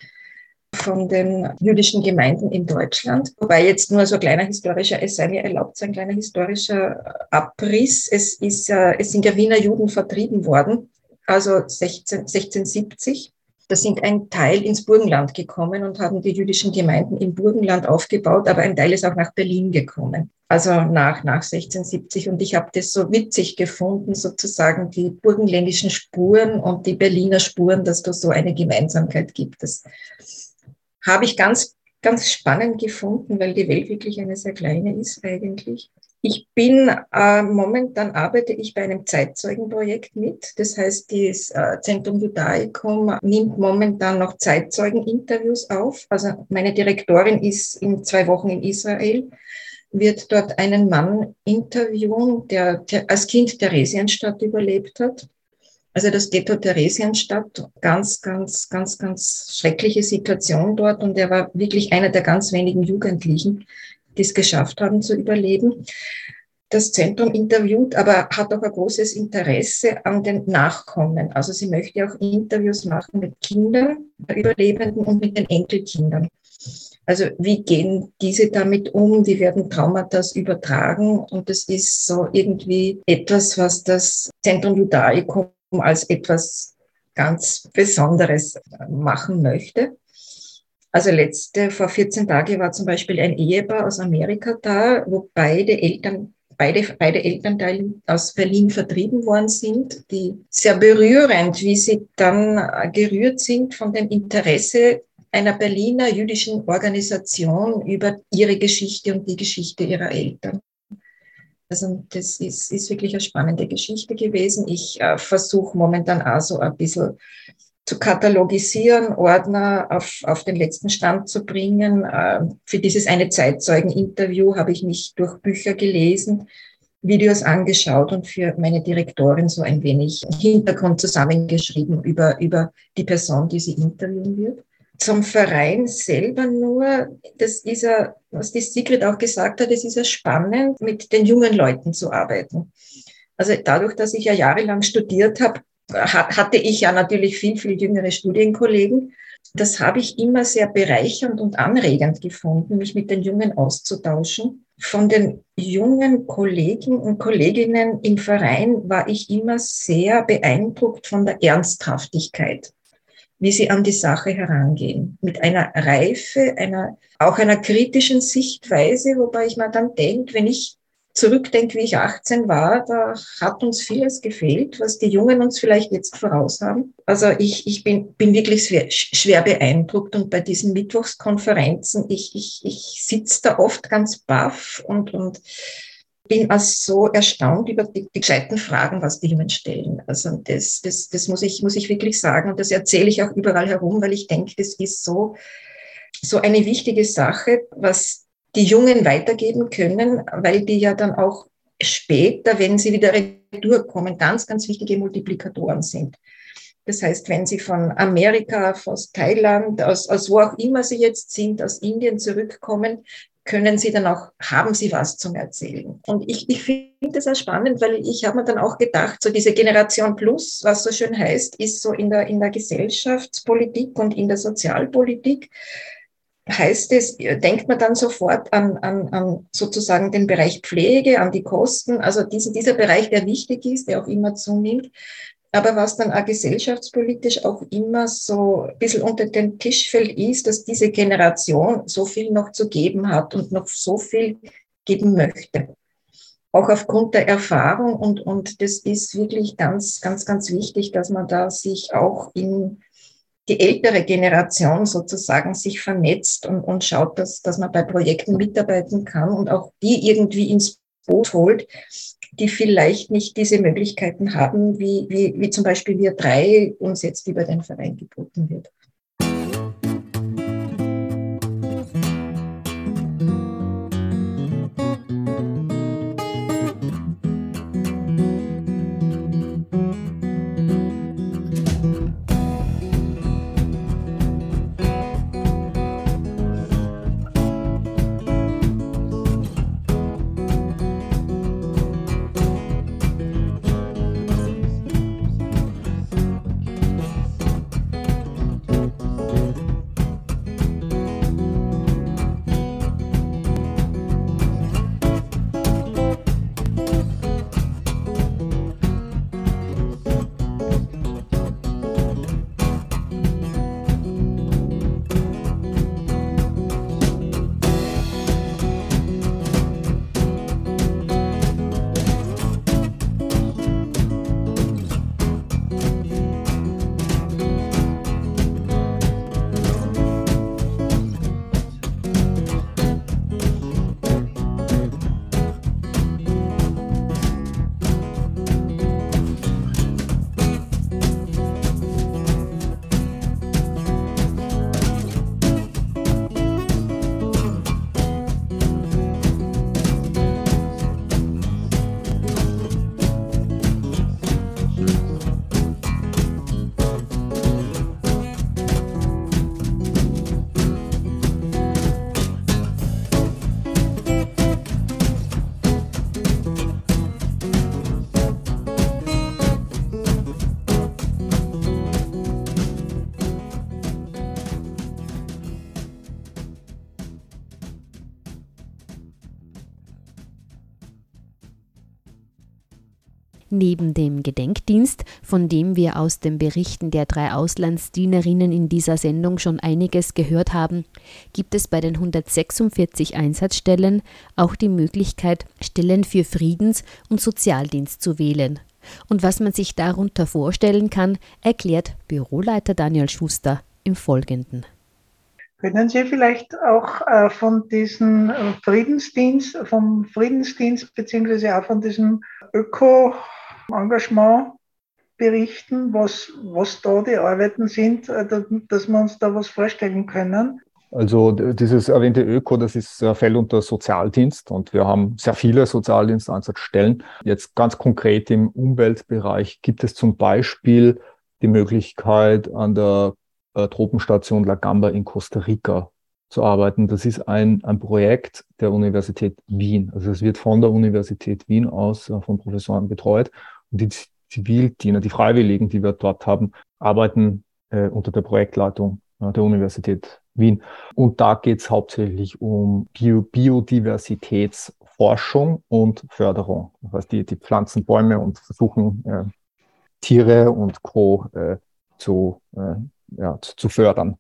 von den jüdischen Gemeinden in Deutschland. Wobei jetzt nur so ein kleiner historischer, es sei mir erlaubt, so ein kleiner historischer Abriss. Es, ist, es sind ja Wiener Juden vertrieben worden, also 16, 1670. Da sind ein Teil ins Burgenland gekommen und haben die jüdischen Gemeinden im Burgenland aufgebaut, aber ein Teil ist auch nach Berlin gekommen. Also nach, nach 1670. Und ich habe das so witzig gefunden, sozusagen die burgenländischen Spuren und die Berliner Spuren, dass da so eine Gemeinsamkeit gibt. Das habe ich ganz, ganz spannend gefunden, weil die Welt wirklich eine sehr kleine ist eigentlich. Ich bin äh, momentan arbeite ich bei einem Zeitzeugenprojekt mit. Das heißt, das äh, Zentrum Judaicum nimmt momentan noch Zeitzeugeninterviews auf. Also meine Direktorin ist in zwei Wochen in Israel, wird dort einen Mann interviewen, der, der als Kind Theresienstadt überlebt hat also das Ghetto Theresienstadt, ganz, ganz, ganz, ganz schreckliche Situation dort. Und er war wirklich einer der ganz wenigen Jugendlichen, die es geschafft haben zu überleben. Das Zentrum interviewt, aber hat auch ein großes Interesse an den Nachkommen. Also sie möchte auch Interviews machen mit Kindern, der Überlebenden und mit den Enkelkindern. Also wie gehen diese damit um? Wie werden Traumata übertragen? Und das ist so irgendwie etwas, was das Zentrum Judaicum als etwas ganz Besonderes machen möchte. Also letzte, vor 14 Tagen war zum Beispiel ein Ehepaar aus Amerika da, wo beide Eltern, beide, beide Elternteile aus Berlin vertrieben worden sind, die sehr berührend, wie sie dann gerührt sind von dem Interesse einer Berliner jüdischen Organisation über ihre Geschichte und die Geschichte ihrer Eltern. Also das ist, ist wirklich eine spannende Geschichte gewesen. Ich äh, versuche momentan auch so ein bisschen zu katalogisieren, Ordner auf, auf den letzten Stand zu bringen. Ähm, für dieses eine Zeitzeugen-Interview habe ich mich durch Bücher gelesen, Videos angeschaut und für meine Direktorin so ein wenig Hintergrund zusammengeschrieben über, über die Person, die sie interviewen wird. Zum Verein selber nur, das ist ja, was die Sigrid auch gesagt hat, es ist ja spannend, mit den jungen Leuten zu arbeiten. Also dadurch, dass ich ja jahrelang studiert habe, hatte ich ja natürlich viel, viel jüngere Studienkollegen. Das habe ich immer sehr bereichernd und anregend gefunden, mich mit den Jungen auszutauschen. Von den jungen Kollegen und Kolleginnen im Verein war ich immer sehr beeindruckt von der Ernsthaftigkeit, wie sie an die Sache herangehen. Mit einer Reife, einer, auch einer kritischen Sichtweise, wobei ich mir dann denke, wenn ich zurückdenke, wie ich 18 war, da hat uns vieles gefehlt, was die Jungen uns vielleicht jetzt voraus haben. Also ich, ich bin, bin wirklich schwer, schwer beeindruckt und bei diesen Mittwochskonferenzen, ich, ich, ich sitze da oft ganz baff und, und bin also so erstaunt über die, die gescheiten Fragen, was die Jungen stellen. Also das, das, das muss, ich, muss ich wirklich sagen und das erzähle ich auch überall herum, weil ich denke, das ist so, so eine wichtige Sache, was die Jungen weitergeben können, weil die ja dann auch später, wenn sie wieder durchkommen, ganz, ganz wichtige Multiplikatoren sind. Das heißt, wenn Sie von Amerika, aus Thailand, aus, aus wo auch immer Sie jetzt sind, aus Indien zurückkommen, können Sie dann auch, haben Sie was zum Erzählen. Und ich, ich finde das auch spannend, weil ich habe mir dann auch gedacht, so diese Generation Plus, was so schön heißt, ist so in der, in der Gesellschaftspolitik und in der Sozialpolitik heißt es, denkt man dann sofort an, an, an sozusagen den Bereich Pflege, an die Kosten, also diesen, dieser Bereich, der wichtig ist, der auch immer zunimmt. Aber was dann auch gesellschaftspolitisch auch immer so ein bisschen unter den Tisch fällt, ist, dass diese Generation so viel noch zu geben hat und noch so viel geben möchte. Auch aufgrund der Erfahrung und, und das ist wirklich ganz, ganz, ganz wichtig, dass man da sich auch in die ältere Generation sozusagen sich vernetzt und, und schaut, dass, dass man bei Projekten mitarbeiten kann und auch die irgendwie ins Boot holt, die vielleicht nicht diese Möglichkeiten haben, wie, wie, wie zum Beispiel wir drei uns jetzt über den Verein geboten wird. Neben dem Gedenkdienst, von dem wir aus den Berichten der drei Auslandsdienerinnen in dieser Sendung schon einiges gehört haben, gibt es bei den 146 Einsatzstellen auch die Möglichkeit, Stellen für Friedens- und Sozialdienst zu wählen. Und was man sich darunter vorstellen kann, erklärt Büroleiter Daniel Schuster im Folgenden. Können Sie vielleicht auch äh, von diesem äh, Friedensdienst, vom Friedensdienst beziehungsweise auch von diesem Öko Engagement berichten, was, was da die Arbeiten sind, äh, dass wir uns da was vorstellen können? Also dieses erwähnte Öko, das ist, fällt unter Sozialdienst und wir haben sehr viele Sozialdienstansatzstellen. Jetzt ganz konkret im Umweltbereich gibt es zum Beispiel die Möglichkeit, an der äh, Tropenstation La Gamba in Costa Rica zu arbeiten. Das ist ein, ein Projekt der Universität Wien. Also es wird von der Universität Wien aus äh, von Professoren betreut. Und die Zivildiener, die Freiwilligen, die wir dort haben, arbeiten äh, unter der Projektleitung äh, der Universität Wien. Und da geht es hauptsächlich um Bio Biodiversitätsforschung und Förderung. Das heißt, die, die pflanzen Bäume und versuchen äh, Tiere und Co. Äh, zu, äh, ja, zu, fördern.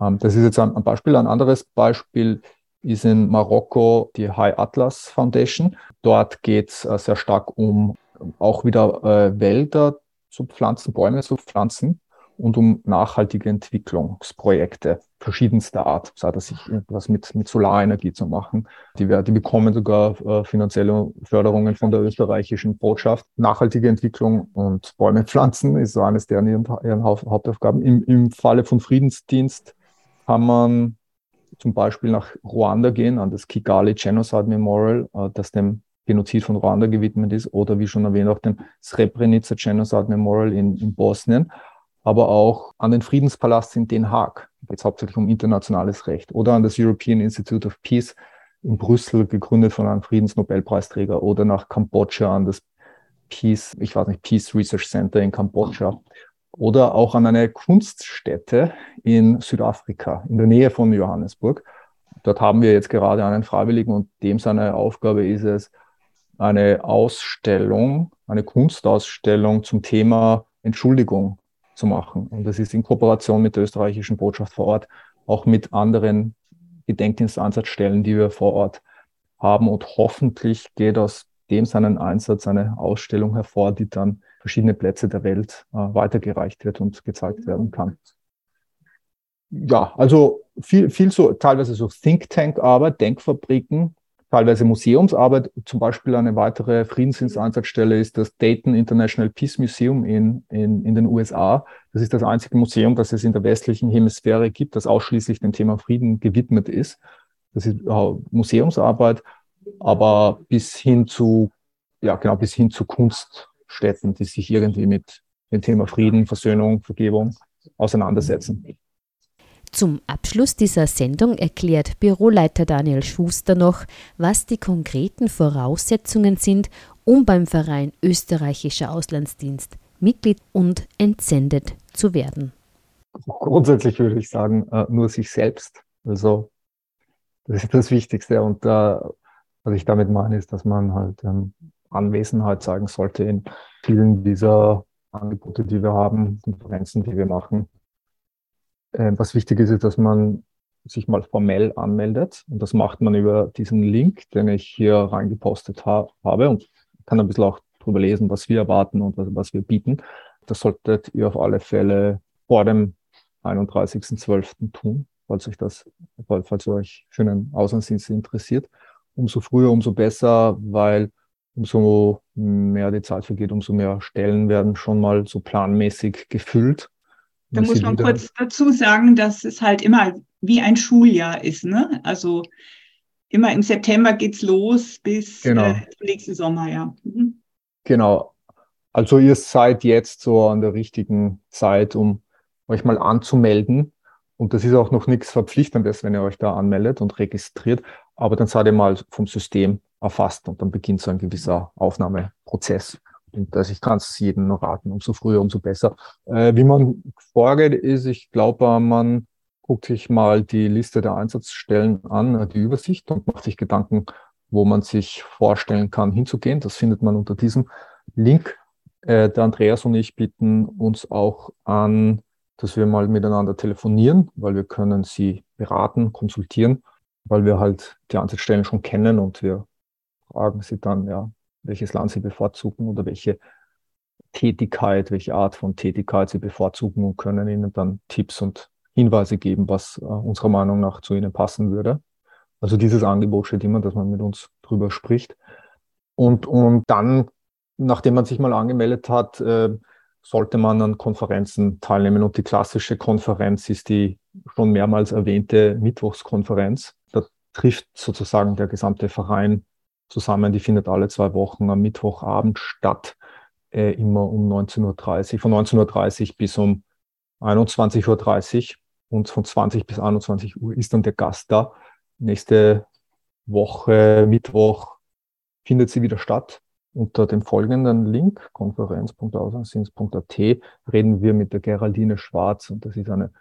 Ähm, das ist jetzt ein, ein, Beispiel. Ein anderes Beispiel ist in Marokko die High Atlas Foundation. Dort geht es äh, sehr stark um auch wieder äh, Wälder zu pflanzen, Bäume zu pflanzen und um nachhaltige Entwicklungsprojekte verschiedenster Art, sei das sich etwas mit, mit Solarenergie zu machen. Die, die bekommen sogar äh, finanzielle Förderungen von der österreichischen Botschaft. Nachhaltige Entwicklung und Bäume pflanzen ist so eines der ihren, ihren Hauptaufgaben. Im, Im Falle von Friedensdienst kann man zum Beispiel nach Ruanda gehen, an das Kigali Genocide Memorial, äh, das dem Genozid von Ruanda gewidmet ist, oder wie schon erwähnt, auch dem Srebrenica Genocide Memorial in, in Bosnien aber auch an den Friedenspalast in Den Haag. Es hauptsächlich um internationales Recht. Oder an das European Institute of Peace in Brüssel, gegründet von einem Friedensnobelpreisträger. Oder nach Kambodscha an das Peace, ich weiß nicht, Peace Research Center in Kambodscha. Oder auch an eine Kunststätte in Südafrika, in der Nähe von Johannesburg. Dort haben wir jetzt gerade einen Freiwilligen und dem seine Aufgabe ist es, eine Ausstellung, eine Kunstausstellung zum Thema Entschuldigung zu machen. Und das ist in Kooperation mit der österreichischen Botschaft vor Ort, auch mit anderen Gedenkdienstansatzstellen, die wir vor Ort haben. Und hoffentlich geht aus dem seinen Einsatz eine Ausstellung hervor, die dann verschiedene Plätze der Welt äh, weitergereicht wird und gezeigt werden kann. Ja, also viel, viel so, teilweise so Think Tank Arbeit, Denkfabriken, teilweise Museumsarbeit. Zum Beispiel eine weitere Friedensdienstansatzstelle ist das Dayton International Peace Museum in, in, in den USA. Das ist das einzige Museum, das es in der westlichen Hemisphäre gibt, das ausschließlich dem Thema Frieden gewidmet ist. Das ist äh, Museumsarbeit, aber bis hin zu, ja, genau, bis hin zu Kunststätten, die sich irgendwie mit dem Thema Frieden, Versöhnung, Vergebung auseinandersetzen. Zum Abschluss dieser Sendung erklärt Büroleiter Daniel Schuster noch, was die konkreten Voraussetzungen sind, um beim Verein Österreichischer Auslandsdienst Mitglied und entsendet zu werden. Grundsätzlich würde ich sagen, äh, nur sich selbst. Also das ist das Wichtigste. Und äh, was ich damit meine, ist, dass man halt ähm, Anwesenheit zeigen sollte in vielen dieser Angebote, die wir haben, Konferenzen, die wir machen. Äh, was wichtig ist, ist, dass man sich mal formell anmeldet. Und das macht man über diesen Link, den ich hier reingepostet ha habe und kann ein bisschen auch drüber lesen, was wir erwarten und was, was wir bieten. Das solltet ihr auf alle Fälle vor dem 31.12. tun, falls euch das, falls euch für einen Auslandsdienst interessiert. Umso früher, umso besser, weil umso mehr die Zeit vergeht, umso mehr Stellen werden schon mal so planmäßig gefüllt da muss man kurz dazu sagen, dass es halt immer wie ein Schuljahr ist. Ne? Also immer im September geht es los bis genau. äh, nächsten Sommer, ja. Mhm. Genau. Also ihr seid jetzt so an der richtigen Zeit, um euch mal anzumelden. Und das ist auch noch nichts Verpflichtendes, wenn ihr euch da anmeldet und registriert. Aber dann seid ihr mal vom System erfasst und dann beginnt so ein gewisser Aufnahmeprozess. Und also ich kann es jedem nur raten, umso früher, umso besser. Äh, wie man vorgeht, ist, ich glaube, man guckt sich mal die Liste der Einsatzstellen an, die Übersicht und macht sich Gedanken, wo man sich vorstellen kann, hinzugehen. Das findet man unter diesem Link. Äh, der Andreas und ich bieten uns auch an, dass wir mal miteinander telefonieren, weil wir können sie beraten, konsultieren, weil wir halt die Einsatzstellen schon kennen und wir fragen sie dann, ja, welches Land sie bevorzugen oder welche Tätigkeit, welche Art von Tätigkeit sie bevorzugen und können ihnen dann Tipps und Hinweise geben, was äh, unserer Meinung nach zu ihnen passen würde. Also dieses Angebot steht immer, dass man mit uns drüber spricht. Und, und dann, nachdem man sich mal angemeldet hat, äh, sollte man an Konferenzen teilnehmen. Und die klassische Konferenz ist die schon mehrmals erwähnte Mittwochskonferenz. Da trifft sozusagen der gesamte Verein zusammen. Die findet alle zwei Wochen am Mittwochabend statt, äh, immer um 19.30 Uhr, von 19.30 Uhr bis um 21.30 Uhr und von 20 bis 21 Uhr ist dann der Gast da. Nächste Woche, Mittwoch, findet sie wieder statt. Unter dem folgenden Link, konferenz.auslandsdienst.at, reden wir mit der Geraldine Schwarz und das ist eine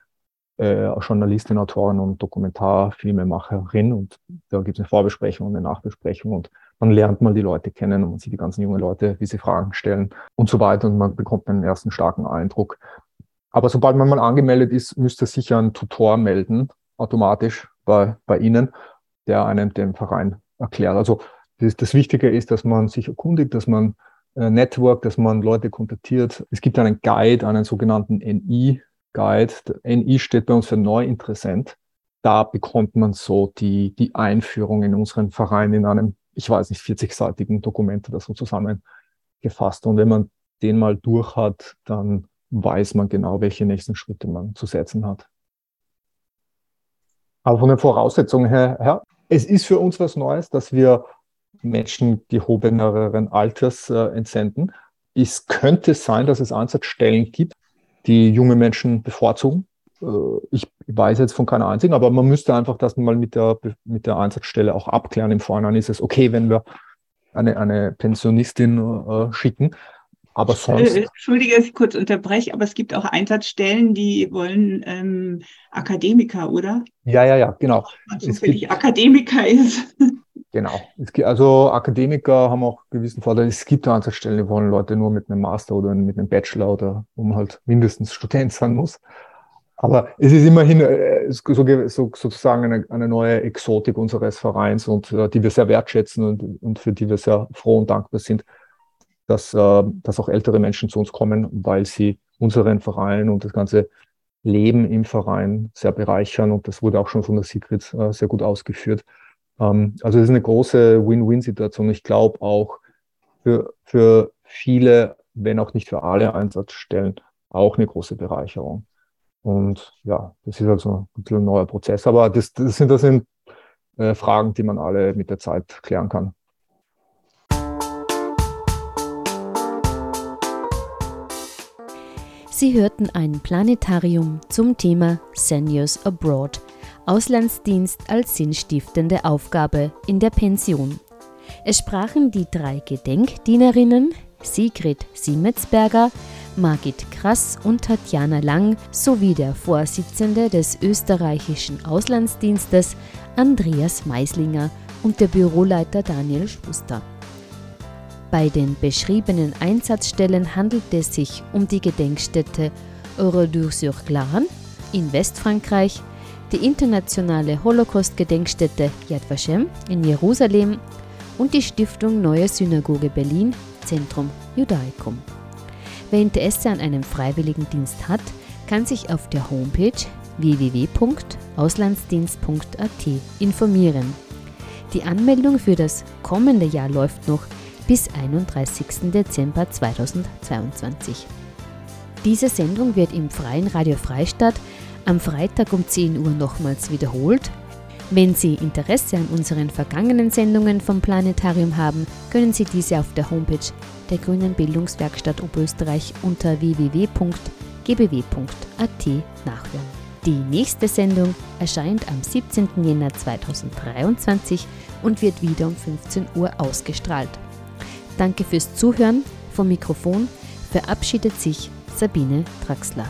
äh, Journalistin, Autorin und Dokumentarfilmemacherin und da gibt es eine Vorbesprechung und eine Nachbesprechung und man lernt mal die Leute kennen und man sieht die ganzen jungen Leute, wie sie Fragen stellen und so weiter und man bekommt einen ersten starken Eindruck. Aber sobald man mal angemeldet ist, müsste sich ein Tutor melden, automatisch bei, bei Ihnen, der einem den Verein erklärt. Also das, das Wichtige ist, dass man sich erkundigt, dass man äh, Network, dass man Leute kontaktiert. Es gibt einen Guide, einen sogenannten NI-Guide. NI steht bei uns für Neuinteressent. Da bekommt man so die, die Einführung in unseren Verein in einem, ich weiß nicht, 40-seitigen Dokument oder so zusammengefasst. Und wenn man den mal durch hat, dann weiß man genau, welche nächsten Schritte man zu setzen hat. Aber von den Voraussetzungen her, her es ist für uns was Neues, dass wir Menschen gehobeneren Alters äh, entsenden. Es könnte sein, dass es Einsatzstellen gibt, die junge Menschen bevorzugen. Äh, ich weiß jetzt von keiner einzigen, aber man müsste einfach das mal mit der, mit der Einsatzstelle auch abklären. Im Vorhinein ist es okay, wenn wir eine, eine Pensionistin äh, schicken. Aber äh, sonst. Entschuldige, dass ich kurz unterbreche, aber es gibt auch Einsatzstellen, die wollen ähm, Akademiker, oder? Ja, ja, ja, genau. Man zufällig Akademiker ist. (laughs) Genau. Gibt, also Akademiker haben auch gewissen Vorteil. Es gibt Einsatzstellen, die wollen Leute nur mit einem Master oder mit einem Bachelor oder man halt mindestens Student sein muss. Aber es ist immerhin äh, so, so, sozusagen eine, eine, neue Exotik unseres Vereins und äh, die wir sehr wertschätzen und, und, für die wir sehr froh und dankbar sind, dass, äh, dass auch ältere Menschen zu uns kommen, weil sie unseren Verein und das ganze Leben im Verein sehr bereichern. Und das wurde auch schon von der Sigrid äh, sehr gut ausgeführt. Ähm, also es ist eine große Win-Win-Situation. Ich glaube auch für, für viele, wenn auch nicht für alle Einsatzstellen, auch eine große Bereicherung. Und ja, das ist also ein neuer Prozess. Aber das, das sind, das sind äh, Fragen, die man alle mit der Zeit klären kann. Sie hörten ein Planetarium zum Thema Seniors Abroad Auslandsdienst als sinnstiftende Aufgabe in der Pension. Es sprachen die drei Gedenkdienerinnen Sigrid Siemetsberger, Margit Krass und Tatjana Lang sowie der Vorsitzende des österreichischen Auslandsdienstes Andreas Meislinger und der Büroleiter Daniel Schuster. Bei den beschriebenen Einsatzstellen handelt es sich um die Gedenkstätte Oradour-sur-Glane in Westfrankreich, die internationale Holocaust-Gedenkstätte Yad Vashem in Jerusalem und die Stiftung Neue Synagoge Berlin, Zentrum Judaicum. Wer Interesse an einem Freiwilligendienst hat, kann sich auf der Homepage www.auslandsdienst.at informieren. Die Anmeldung für das kommende Jahr läuft noch bis 31. Dezember 2022. Diese Sendung wird im Freien Radio Freistadt am Freitag um 10 Uhr nochmals wiederholt. Wenn Sie Interesse an unseren vergangenen Sendungen vom Planetarium haben, können Sie diese auf der Homepage der Grünen Bildungswerkstatt Oberösterreich unter www.gbw.at nachhören. Die nächste Sendung erscheint am 17. Jänner 2023 und wird wieder um 15 Uhr ausgestrahlt. Danke fürs Zuhören. Vom Mikrofon verabschiedet sich Sabine Draxler.